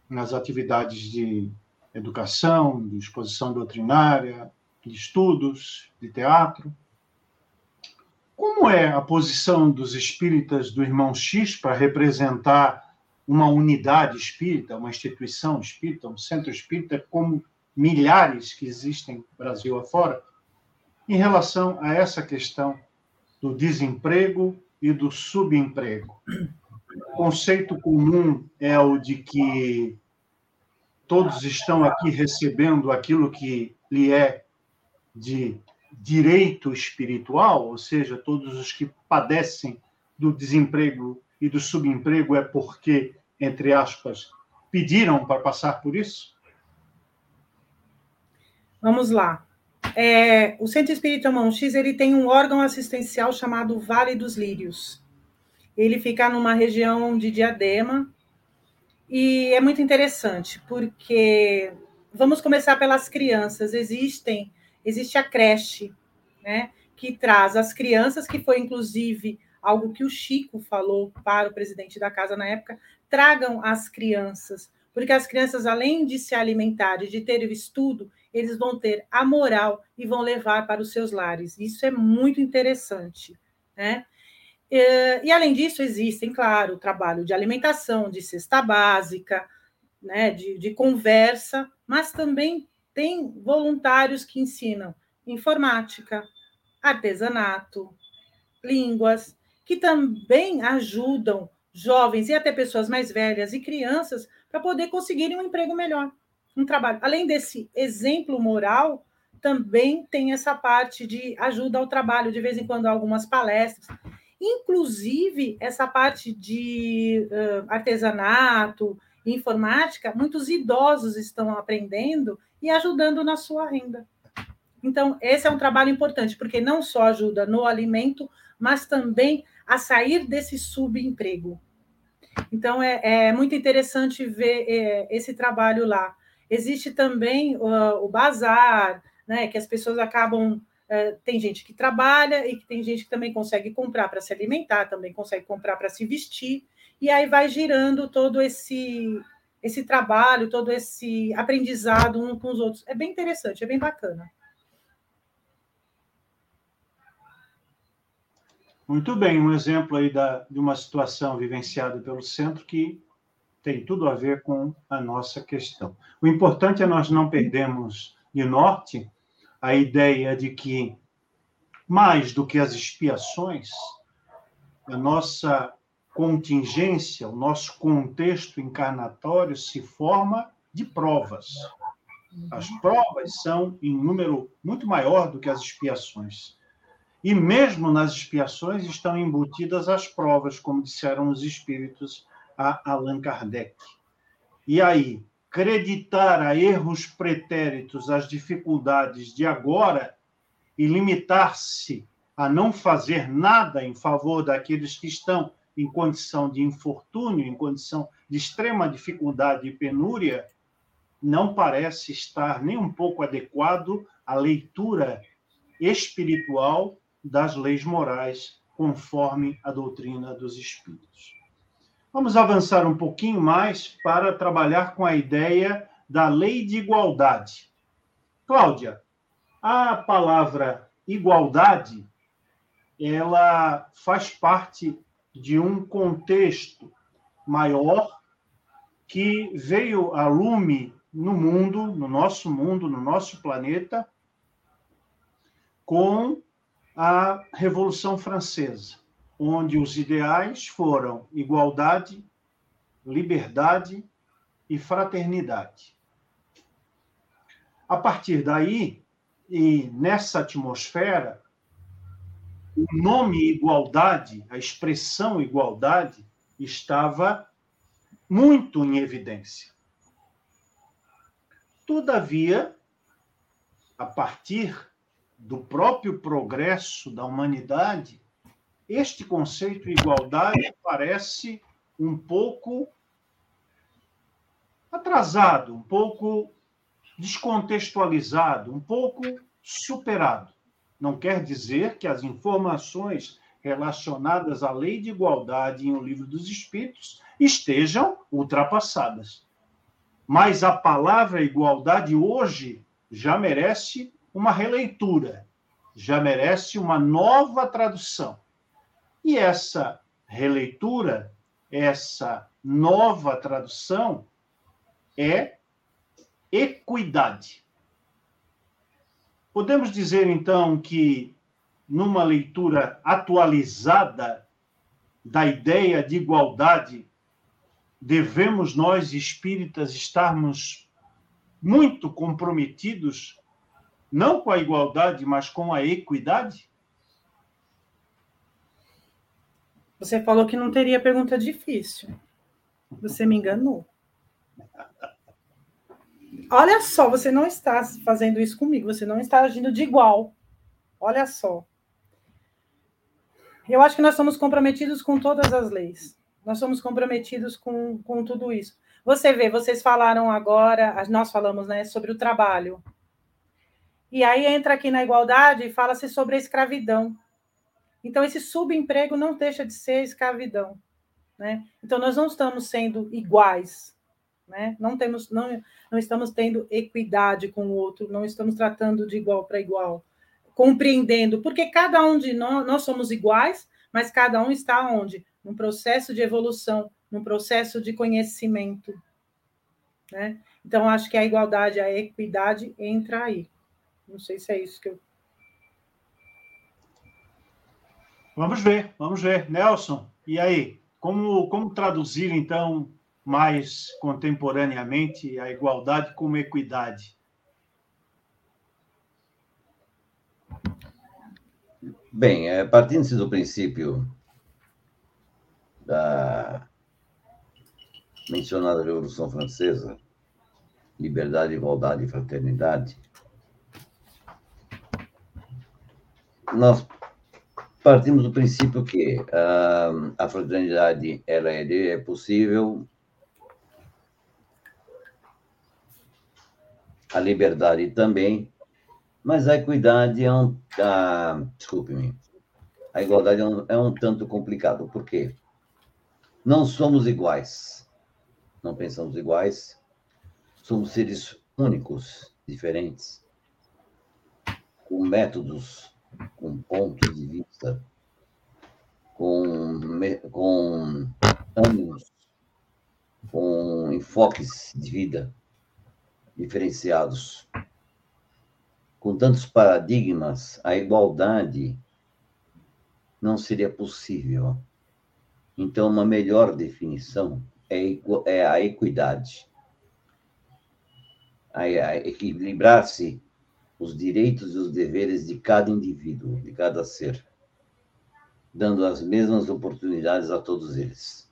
Nas atividades de educação, de exposição doutrinária, de estudos, de teatro. Como é a posição dos espíritas do irmão X para representar uma unidade espírita, uma instituição espírita, um centro espírita, como milhares que existem Brasil afora, em relação a essa questão do desemprego e do subemprego? O conceito comum é o de que todos estão aqui recebendo aquilo que lhe é de direito espiritual, ou seja, todos os que padecem do desemprego e do subemprego é porque, entre aspas, pediram para passar por isso? Vamos lá. É, o Centro Espírita Mão X ele tem um órgão assistencial chamado Vale dos Lírios. Ele fica numa região de Diadema, e é muito interessante, porque vamos começar pelas crianças. Existem, existe a creche, né, que traz as crianças, que foi inclusive algo que o Chico falou para o presidente da casa na época, tragam as crianças, porque as crianças, além de se alimentar e de ter o estudo, eles vão ter a moral e vão levar para os seus lares. Isso é muito interessante, né? E, além disso, existem, claro, o trabalho de alimentação, de cesta básica, né, de, de conversa, mas também tem voluntários que ensinam informática, artesanato, línguas, que também ajudam jovens e até pessoas mais velhas e crianças para poder conseguirem um emprego melhor, um trabalho. Além desse exemplo moral, também tem essa parte de ajuda ao trabalho, de vez em quando algumas palestras. Inclusive, essa parte de uh, artesanato, informática, muitos idosos estão aprendendo e ajudando na sua renda. Então, esse é um trabalho importante, porque não só ajuda no alimento, mas também a sair desse subemprego. Então, é, é muito interessante ver é, esse trabalho lá. Existe também uh, o bazar, né, que as pessoas acabam. Uh, tem gente que trabalha e que tem gente que também consegue comprar para se alimentar, também consegue comprar para se vestir, e aí vai girando todo esse esse trabalho, todo esse aprendizado um com os outros. É bem interessante, é bem bacana. Muito bem, um exemplo aí da, de uma situação vivenciada pelo centro que tem tudo a ver com a nossa questão. O importante é nós não perdermos de norte a ideia de que, mais do que as expiações, a nossa contingência, o nosso contexto encarnatório se forma de provas. As provas são em número muito maior do que as expiações. E mesmo nas expiações estão embutidas as provas, como disseram os espíritos a Allan Kardec. E aí, acreditar a erros pretéritos as dificuldades de agora e limitar-se a não fazer nada em favor daqueles que estão em condição de infortúnio, em condição de extrema dificuldade e penúria, não parece estar nem um pouco adequado à leitura espiritual das leis morais, conforme a doutrina dos espíritos. Vamos avançar um pouquinho mais para trabalhar com a ideia da lei de igualdade. Cláudia, a palavra igualdade ela faz parte de um contexto maior que veio a lume no mundo, no nosso mundo, no nosso planeta, com a Revolução Francesa onde os ideais foram igualdade, liberdade e fraternidade. A partir daí, e nessa atmosfera, o nome igualdade, a expressão igualdade, estava muito em evidência. Todavia, a partir do próprio progresso da humanidade, este conceito de igualdade parece um pouco atrasado, um pouco descontextualizado, um pouco superado. Não quer dizer que as informações relacionadas à lei de igualdade em O Livro dos Espíritos estejam ultrapassadas. Mas a palavra igualdade hoje já merece uma releitura, já merece uma nova tradução. E essa releitura, essa nova tradução é equidade. Podemos dizer, então, que numa leitura atualizada da ideia de igualdade, devemos nós espíritas estarmos muito comprometidos não com a igualdade, mas com a equidade? Você falou que não teria pergunta difícil. Você me enganou. Olha só, você não está fazendo isso comigo, você não está agindo de igual. Olha só. Eu acho que nós somos comprometidos com todas as leis. Nós somos comprometidos com, com tudo isso. Você vê, vocês falaram agora, nós falamos né, sobre o trabalho. E aí entra aqui na igualdade e fala-se sobre a escravidão. Então, esse subemprego não deixa de ser escravidão. Né? Então, nós não estamos sendo iguais, né? não, temos, não, não estamos tendo equidade com o outro, não estamos tratando de igual para igual, compreendendo, porque cada um de nós, nós somos iguais, mas cada um está onde? Num processo de evolução, num processo de conhecimento. Né? Então, acho que a igualdade, a equidade entra aí. Não sei se é isso que eu Vamos ver, vamos ver. Nelson, e aí? Como, como traduzir, então, mais contemporaneamente a igualdade como equidade? Bem, é, partindo-se do princípio da mencionada Revolução Francesa, liberdade, igualdade e fraternidade, nós partimos do princípio que uh, a fraternidade ela é, é possível, a liberdade também, mas a equidade é um. Desculpe-me. A igualdade é um, é um tanto complicado. Por quê? Não somos iguais. Não pensamos iguais. Somos seres únicos, diferentes, com métodos, com pontos de vista, com, com ânimos, com enfoques de vida diferenciados. Com tantos paradigmas, a igualdade não seria possível. Então, uma melhor definição é, é a equidade. A, equilibrar-se os direitos e os deveres de cada indivíduo, de cada ser, dando as mesmas oportunidades a todos eles.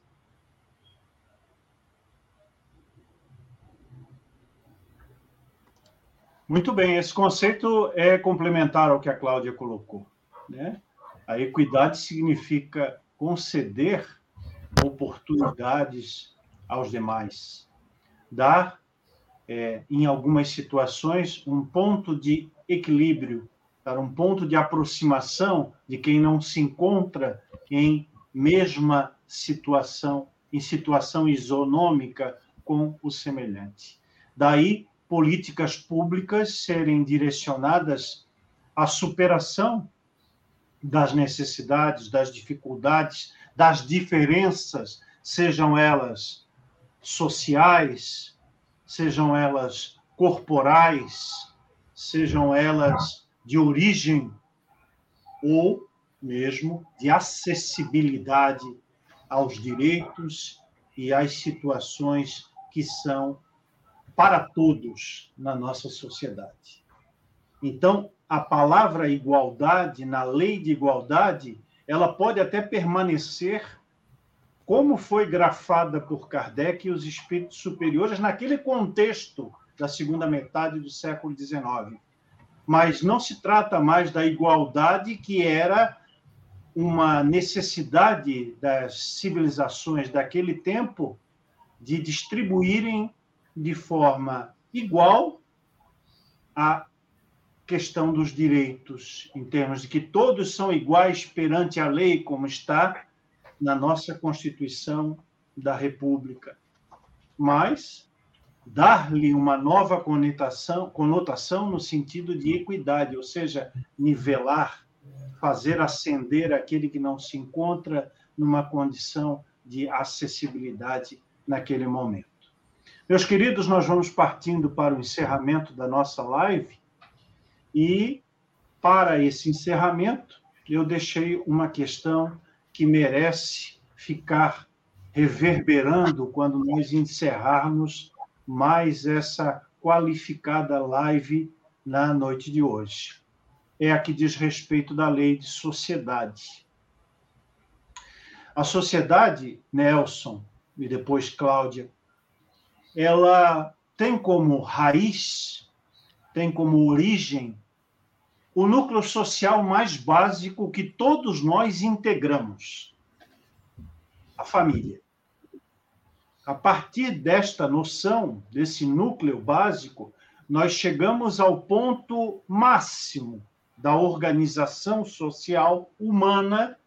Muito bem, esse conceito é complementar ao que a Cláudia colocou. Né? A equidade significa conceder oportunidades aos demais, dar, é, em algumas situações, um ponto de equilíbrio, dar um ponto de aproximação de quem não se encontra em mesma situação, em situação isonômica com o semelhante. Daí políticas públicas serem direcionadas à superação das necessidades, das dificuldades, das diferenças, sejam elas sociais, sejam elas corporais, sejam elas de origem ou mesmo de acessibilidade aos direitos e às situações que são para todos na nossa sociedade. Então, a palavra igualdade, na lei de igualdade, ela pode até permanecer como foi grafada por Kardec e os espíritos superiores naquele contexto da segunda metade do século XIX. Mas não se trata mais da igualdade que era uma necessidade das civilizações daquele tempo de distribuírem de forma igual a questão dos direitos, em termos de que todos são iguais perante a lei, como está na nossa Constituição da República. Mas dar-lhe uma nova conotação, conotação no sentido de equidade, ou seja, nivelar, fazer ascender aquele que não se encontra numa condição de acessibilidade naquele momento. Meus queridos, nós vamos partindo para o encerramento da nossa live e, para esse encerramento, eu deixei uma questão que merece ficar reverberando quando nós encerrarmos mais essa qualificada live na noite de hoje. É a que diz respeito da lei de sociedade. A sociedade, Nelson e depois Cláudia, ela tem como raiz, tem como origem o núcleo social mais básico que todos nós integramos, a família. A partir desta noção, desse núcleo básico, nós chegamos ao ponto máximo da organização social humana,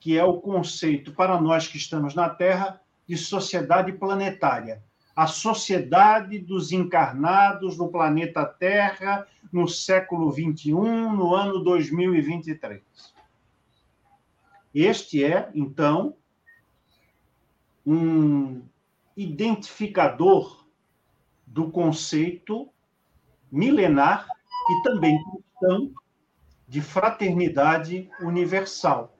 que é o conceito, para nós que estamos na Terra, de sociedade planetária a sociedade dos encarnados no planeta Terra no século XXI, no ano 2023. Este é, então, um identificador do conceito milenar e também cristão de fraternidade universal.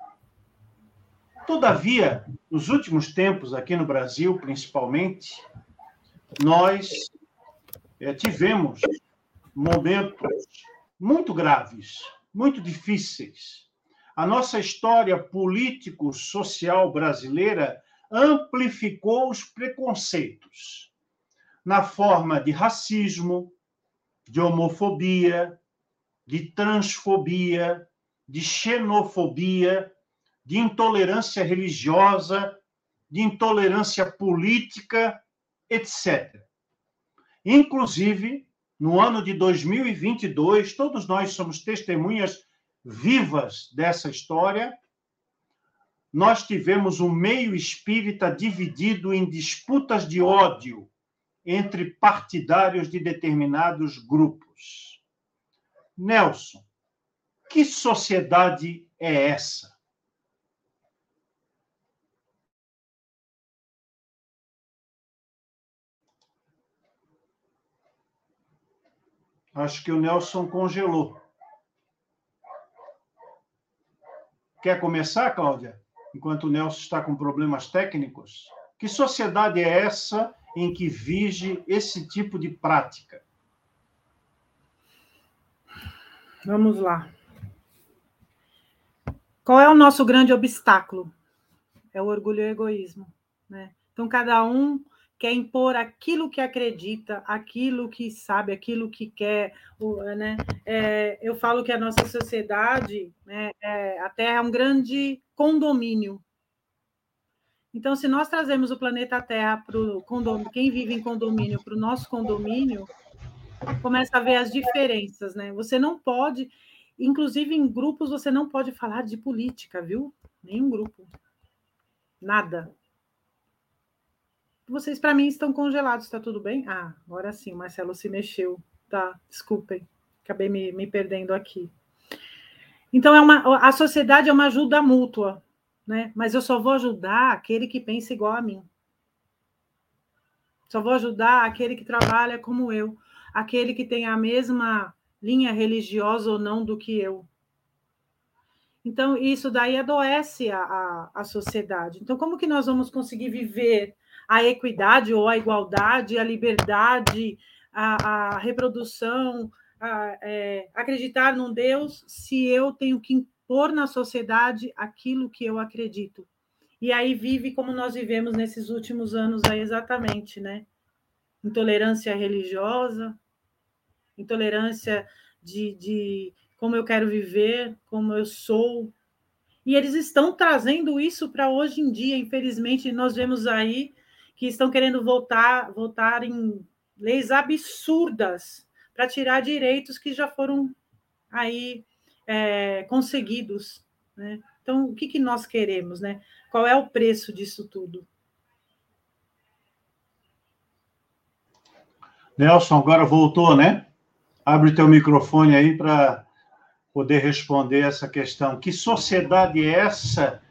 Todavia, nos últimos tempos, aqui no Brasil, principalmente, nós é, tivemos momentos muito graves, muito difíceis. A nossa história político-social brasileira amplificou os preconceitos na forma de racismo, de homofobia, de transfobia, de xenofobia, de intolerância religiosa, de intolerância política, etc. Inclusive, no ano de 2022, todos nós somos testemunhas vivas dessa história. Nós tivemos um meio espírita dividido em disputas de ódio entre partidários de determinados grupos. Nelson, que sociedade é essa? Acho que o Nelson congelou. Quer começar, Cláudia? Enquanto o Nelson está com problemas técnicos? Que sociedade é essa em que vige esse tipo de prática? Vamos lá. Qual é o nosso grande obstáculo? É o orgulho e o egoísmo. Né? Então, cada um quer impor aquilo que acredita, aquilo que sabe, aquilo que quer. Né? É, eu falo que a nossa sociedade, né, é, a Terra é um grande condomínio. Então, se nós trazemos o planeta Terra para o condomínio, quem vive em condomínio para o nosso condomínio, começa a ver as diferenças, né? Você não pode, inclusive em grupos, você não pode falar de política, viu? Nenhum grupo. Nada. Vocês, para mim, estão congelados, está tudo bem? Ah, agora sim, o Marcelo se mexeu. Tá, desculpem, acabei me, me perdendo aqui. Então, é uma, a sociedade é uma ajuda mútua, né? Mas eu só vou ajudar aquele que pensa igual a mim. Só vou ajudar aquele que trabalha como eu, aquele que tem a mesma linha religiosa ou não do que eu. Então, isso daí adoece a, a, a sociedade. Então, como que nós vamos conseguir viver a equidade ou a igualdade, a liberdade, a, a reprodução, a, é, acreditar num Deus, se eu tenho que impor na sociedade aquilo que eu acredito. E aí vive como nós vivemos nesses últimos anos aí exatamente, né? Intolerância religiosa, intolerância de, de como eu quero viver, como eu sou. E eles estão trazendo isso para hoje em dia, infelizmente, nós vemos aí que estão querendo voltar, votar em leis absurdas para tirar direitos que já foram aí é, conseguidos. Né? Então, o que, que nós queremos? Né? Qual é o preço disso tudo? Nelson, agora voltou, né? Abre teu microfone aí para poder responder essa questão. Que sociedade é essa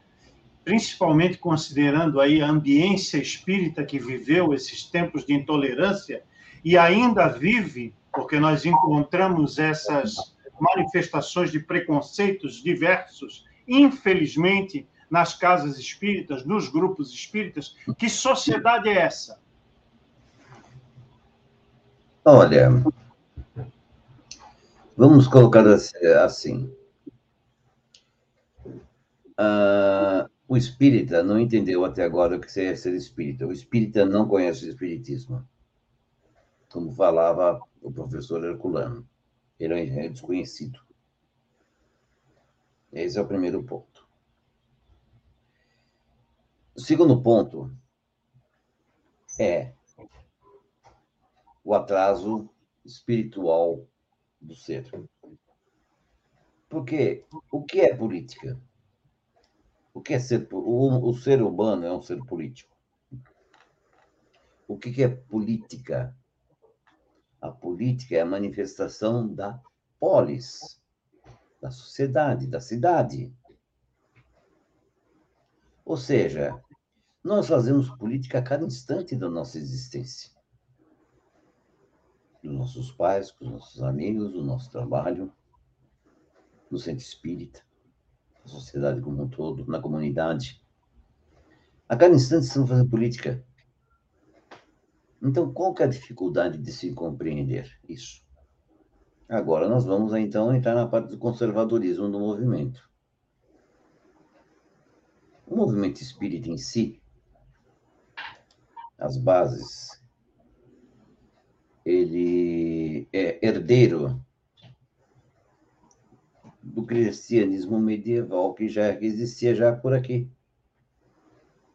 principalmente considerando aí a ambiência espírita que viveu esses tempos de intolerância e ainda vive, porque nós encontramos essas manifestações de preconceitos diversos, infelizmente, nas casas espíritas, nos grupos espíritas. Que sociedade é essa? Olha, vamos colocar assim. Uh, o espírita não entendeu até agora o que é ser espírita. O espírita não conhece o espiritismo. Como falava o professor Herculano. Ele é desconhecido. Esse é o primeiro ponto. O segundo ponto é o atraso espiritual do ser. Porque o que é política? O que é ser o, o ser humano é um ser político. O que, que é política? A política é a manifestação da polis, da sociedade, da cidade. Ou seja, nós fazemos política a cada instante da nossa existência. Dos nossos pais, com os nossos amigos, do nosso trabalho, no centro espírita sociedade como um todo, na comunidade. A cada instante estamos fazendo política. Então, qual que é a dificuldade de se compreender isso? Agora nós vamos, então, entrar na parte do conservadorismo do movimento. O movimento espírita em si, as bases, ele é herdeiro do cristianismo medieval que já existia já por aqui.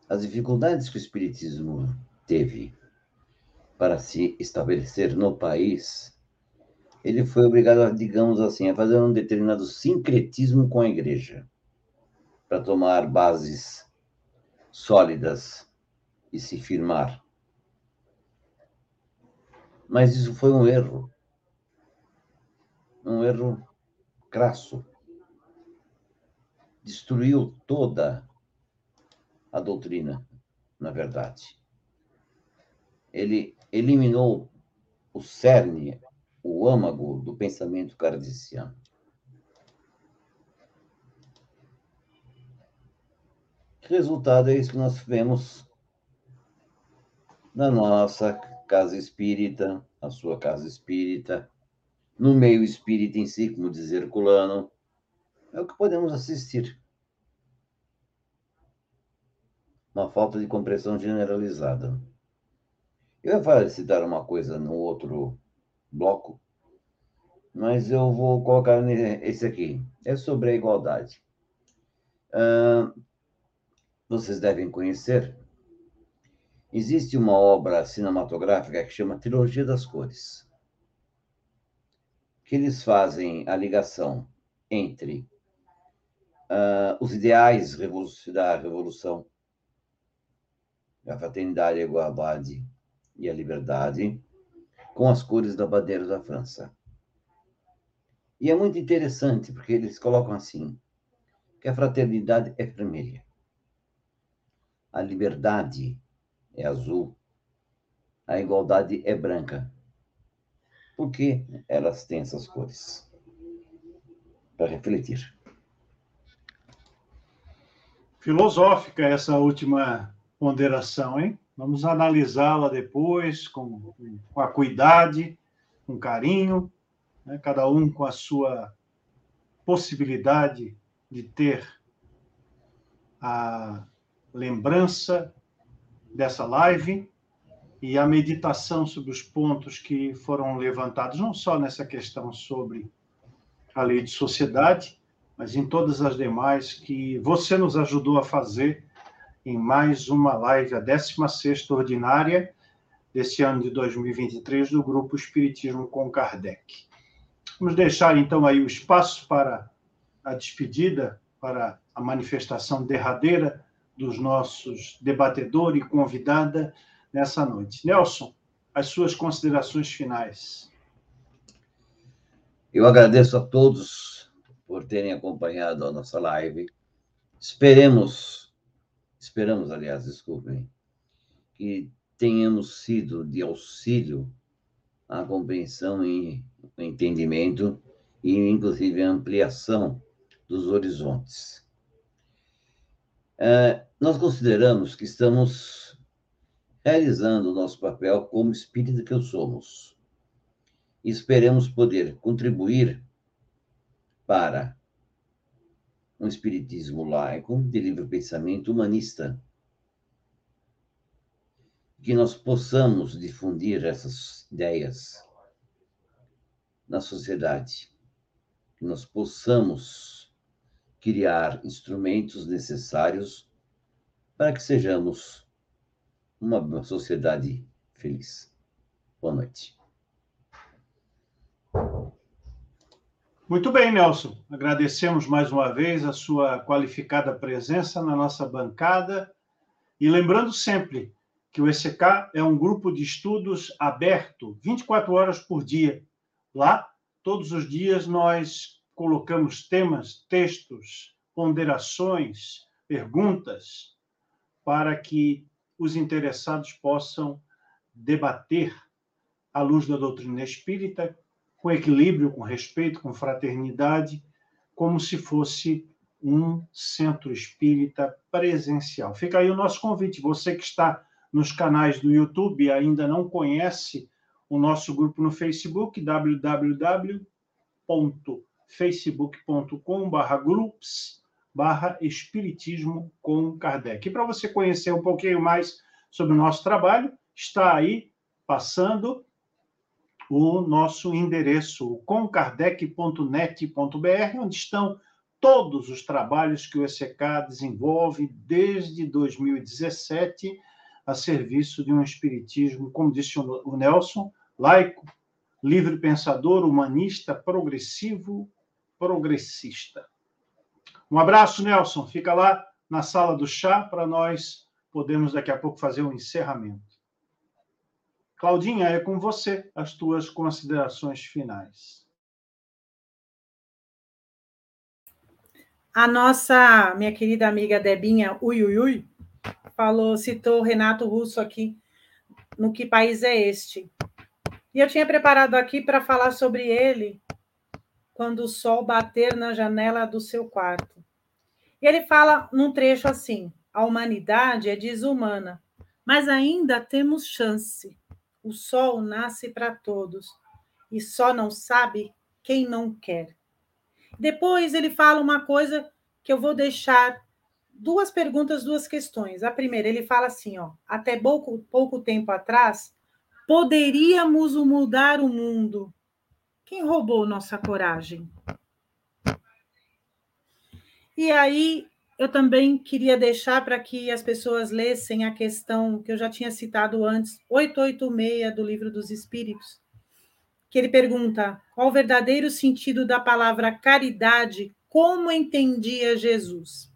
As dificuldades que o espiritismo teve para se estabelecer no país, ele foi obrigado, digamos assim, a fazer um determinado sincretismo com a igreja, para tomar bases sólidas e se firmar. Mas isso foi um erro. Um erro crasso. Destruiu toda a doutrina, na verdade. Ele eliminou o cerne, o âmago do pensamento kardeciano. Resultado é isso que nós vemos na nossa casa espírita, a sua casa espírita, no meio espírita em si, como dizer Herculano, é o que podemos assistir. Uma falta de compreensão generalizada. Eu ia citar uma coisa no outro bloco, mas eu vou colocar esse aqui. É sobre a igualdade. Uh, vocês devem conhecer. Existe uma obra cinematográfica que chama Trilogia das Cores que eles fazem a ligação entre uh, os ideais da revolução, a fraternidade, a igualdade e a liberdade, com as cores da bandeira da França. E é muito interessante, porque eles colocam assim, que a fraternidade é vermelha, a liberdade é azul, a igualdade é branca por que elas têm essas cores? Para refletir. Filosófica essa última ponderação, hein? Vamos analisá-la depois com, com acuidade, com carinho, né? cada um com a sua possibilidade de ter a lembrança dessa live e a meditação sobre os pontos que foram levantados, não só nessa questão sobre a lei de sociedade, mas em todas as demais que você nos ajudou a fazer em mais uma live, a 16 ordinária desse ano de 2023 do grupo Espiritismo com Kardec. Vamos deixar então aí o espaço para a despedida, para a manifestação derradeira dos nossos debatedor e convidada nessa noite. Nelson, as suas considerações finais. Eu agradeço a todos por terem acompanhado a nossa live. Esperemos, esperamos, aliás, desculpem, que tenhamos sido de auxílio à compreensão e entendimento e, inclusive, a ampliação dos horizontes. É, nós consideramos que estamos realizando o nosso papel como espírito que somos. Esperemos poder contribuir para um espiritismo laico de livre pensamento humanista. Que nós possamos difundir essas ideias na sociedade. Que nós possamos criar instrumentos necessários para que sejamos uma sociedade feliz. Boa noite. Muito bem, Nelson. Agradecemos mais uma vez a sua qualificada presença na nossa bancada. E lembrando sempre que o ECK é um grupo de estudos aberto 24 horas por dia. Lá, todos os dias, nós colocamos temas, textos, ponderações, perguntas, para que os interessados possam debater à luz da doutrina espírita, com equilíbrio, com respeito, com fraternidade, como se fosse um centro espírita presencial. Fica aí o nosso convite. Você que está nos canais do YouTube e ainda não conhece o nosso grupo no Facebook, www.facebook.com/groups barra Espiritismo com Kardec. E para você conhecer um pouquinho mais sobre o nosso trabalho, está aí passando o nosso endereço, concardec.net.br, onde estão todos os trabalhos que o ECK desenvolve desde 2017 a serviço de um espiritismo, como disse o Nelson, laico, livre pensador, humanista, progressivo, progressista. Um abraço, Nelson. Fica lá na sala do chá para nós podermos daqui a pouco fazer um encerramento. Claudinha, é com você as tuas considerações finais. A nossa, minha querida amiga Debinha Uiuiui, falou, citou Renato Russo aqui, no Que País é Este? E eu tinha preparado aqui para falar sobre ele quando o sol bater na janela do seu quarto. E ele fala num trecho assim: a humanidade é desumana, mas ainda temos chance. O sol nasce para todos e só não sabe quem não quer. Depois ele fala uma coisa que eu vou deixar duas perguntas, duas questões. A primeira, ele fala assim, ó, até pouco, pouco tempo atrás, poderíamos mudar o mundo. Quem roubou nossa coragem? E aí, eu também queria deixar para que as pessoas lessem a questão que eu já tinha citado antes, 886 do Livro dos Espíritos, que ele pergunta qual o verdadeiro sentido da palavra caridade, como entendia Jesus.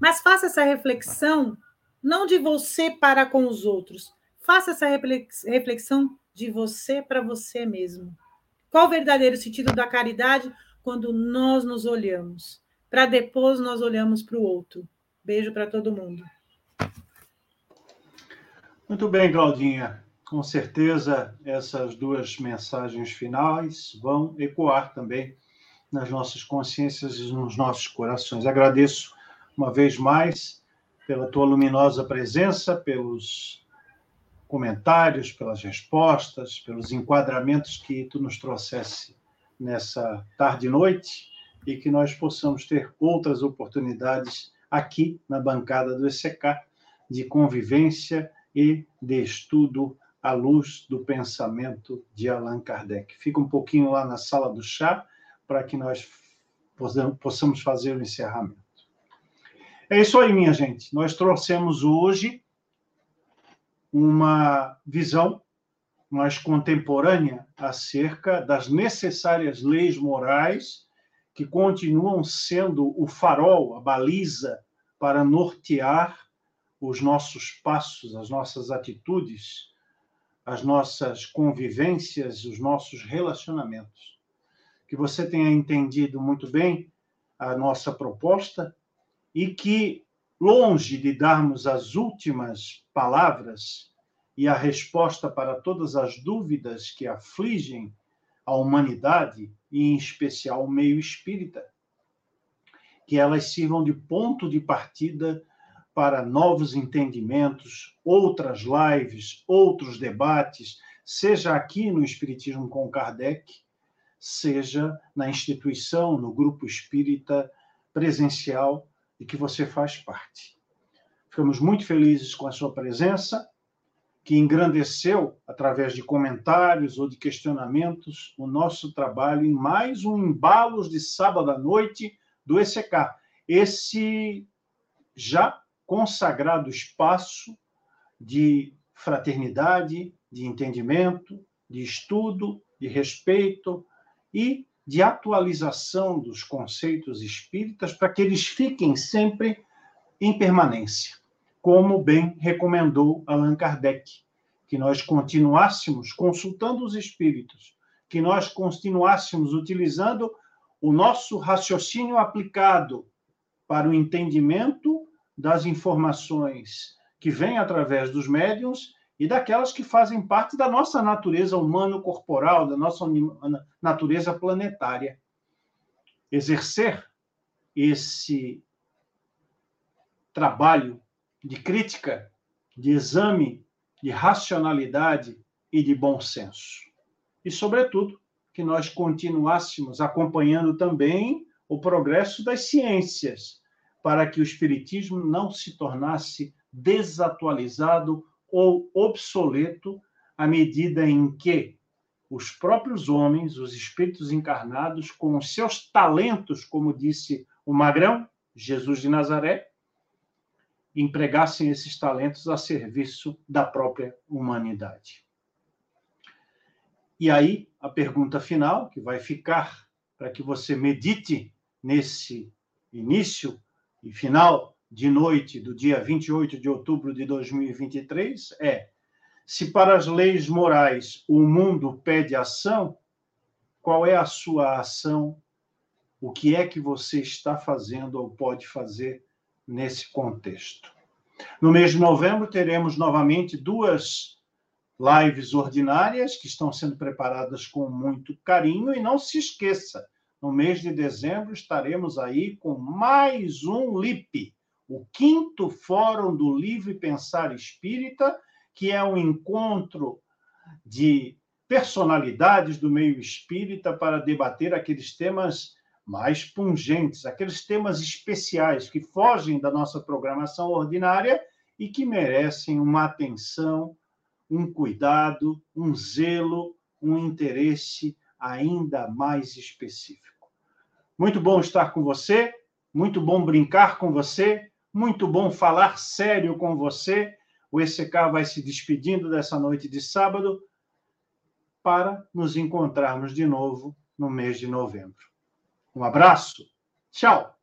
Mas faça essa reflexão não de você para com os outros, faça essa reflexão de você para você mesmo. Qual o verdadeiro sentido da caridade quando nós nos olhamos? Para depois nós olhamos para o outro. Beijo para todo mundo. Muito bem, Claudinha. Com certeza essas duas mensagens finais vão ecoar também nas nossas consciências e nos nossos corações. Agradeço uma vez mais pela tua luminosa presença, pelos comentários, pelas respostas, pelos enquadramentos que tu nos trouxesse nessa tarde e noite e que nós possamos ter outras oportunidades aqui na bancada do ECK de convivência e de estudo à luz do pensamento de Allan Kardec. Fica um pouquinho lá na sala do chá para que nós possamos fazer o encerramento. É isso aí, minha gente. Nós trouxemos hoje uma visão mais contemporânea acerca das necessárias leis morais que continuam sendo o farol, a baliza para nortear os nossos passos, as nossas atitudes, as nossas convivências, os nossos relacionamentos. Que você tenha entendido muito bem a nossa proposta e que, longe de darmos as últimas palavras e a resposta para todas as dúvidas que afligem a humanidade, e em especial o meio espírita, que elas sirvam de ponto de partida para novos entendimentos, outras lives, outros debates, seja aqui no Espiritismo com Kardec, seja na instituição, no grupo espírita presencial de que você faz parte. Ficamos muito felizes com a sua presença, que engrandeceu, através de comentários ou de questionamentos, o nosso trabalho em mais um Embalos de Sábado à Noite do ECK. Esse já consagrado espaço de fraternidade, de entendimento, de estudo, de respeito e de atualização dos conceitos espíritas para que eles fiquem sempre em permanência, como bem recomendou Allan Kardec, que nós continuássemos consultando os espíritos, que nós continuássemos utilizando o nosso raciocínio aplicado para o entendimento das informações que vêm através dos médiums e daquelas que fazem parte da nossa natureza humano-corporal, da nossa natureza planetária. Exercer esse trabalho de crítica, de exame, de racionalidade e de bom senso. E, sobretudo, que nós continuássemos acompanhando também o progresso das ciências, para que o Espiritismo não se tornasse desatualizado ou obsoleto à medida em que os próprios homens, os espíritos encarnados, com os seus talentos, como disse o Magrão, Jesus de Nazaré, empregassem esses talentos a serviço da própria humanidade. E aí, a pergunta final, que vai ficar para que você medite nesse início e final de noite do dia 28 de outubro de 2023, é: se para as leis morais o mundo pede ação, qual é a sua ação? O que é que você está fazendo ou pode fazer nesse contexto. No mês de novembro, teremos novamente duas lives ordinárias que estão sendo preparadas com muito carinho. E não se esqueça, no mês de dezembro estaremos aí com mais um LIP, o quinto Fórum do Livre Pensar Espírita, que é um encontro de personalidades do meio espírita para debater aqueles temas mais pungentes, aqueles temas especiais que fogem da nossa programação ordinária e que merecem uma atenção, um cuidado, um zelo, um interesse ainda mais específico. Muito bom estar com você, muito bom brincar com você, muito bom falar sério com você. O ECK vai se despedindo dessa noite de sábado para nos encontrarmos de novo no mês de novembro. Um abraço. Tchau.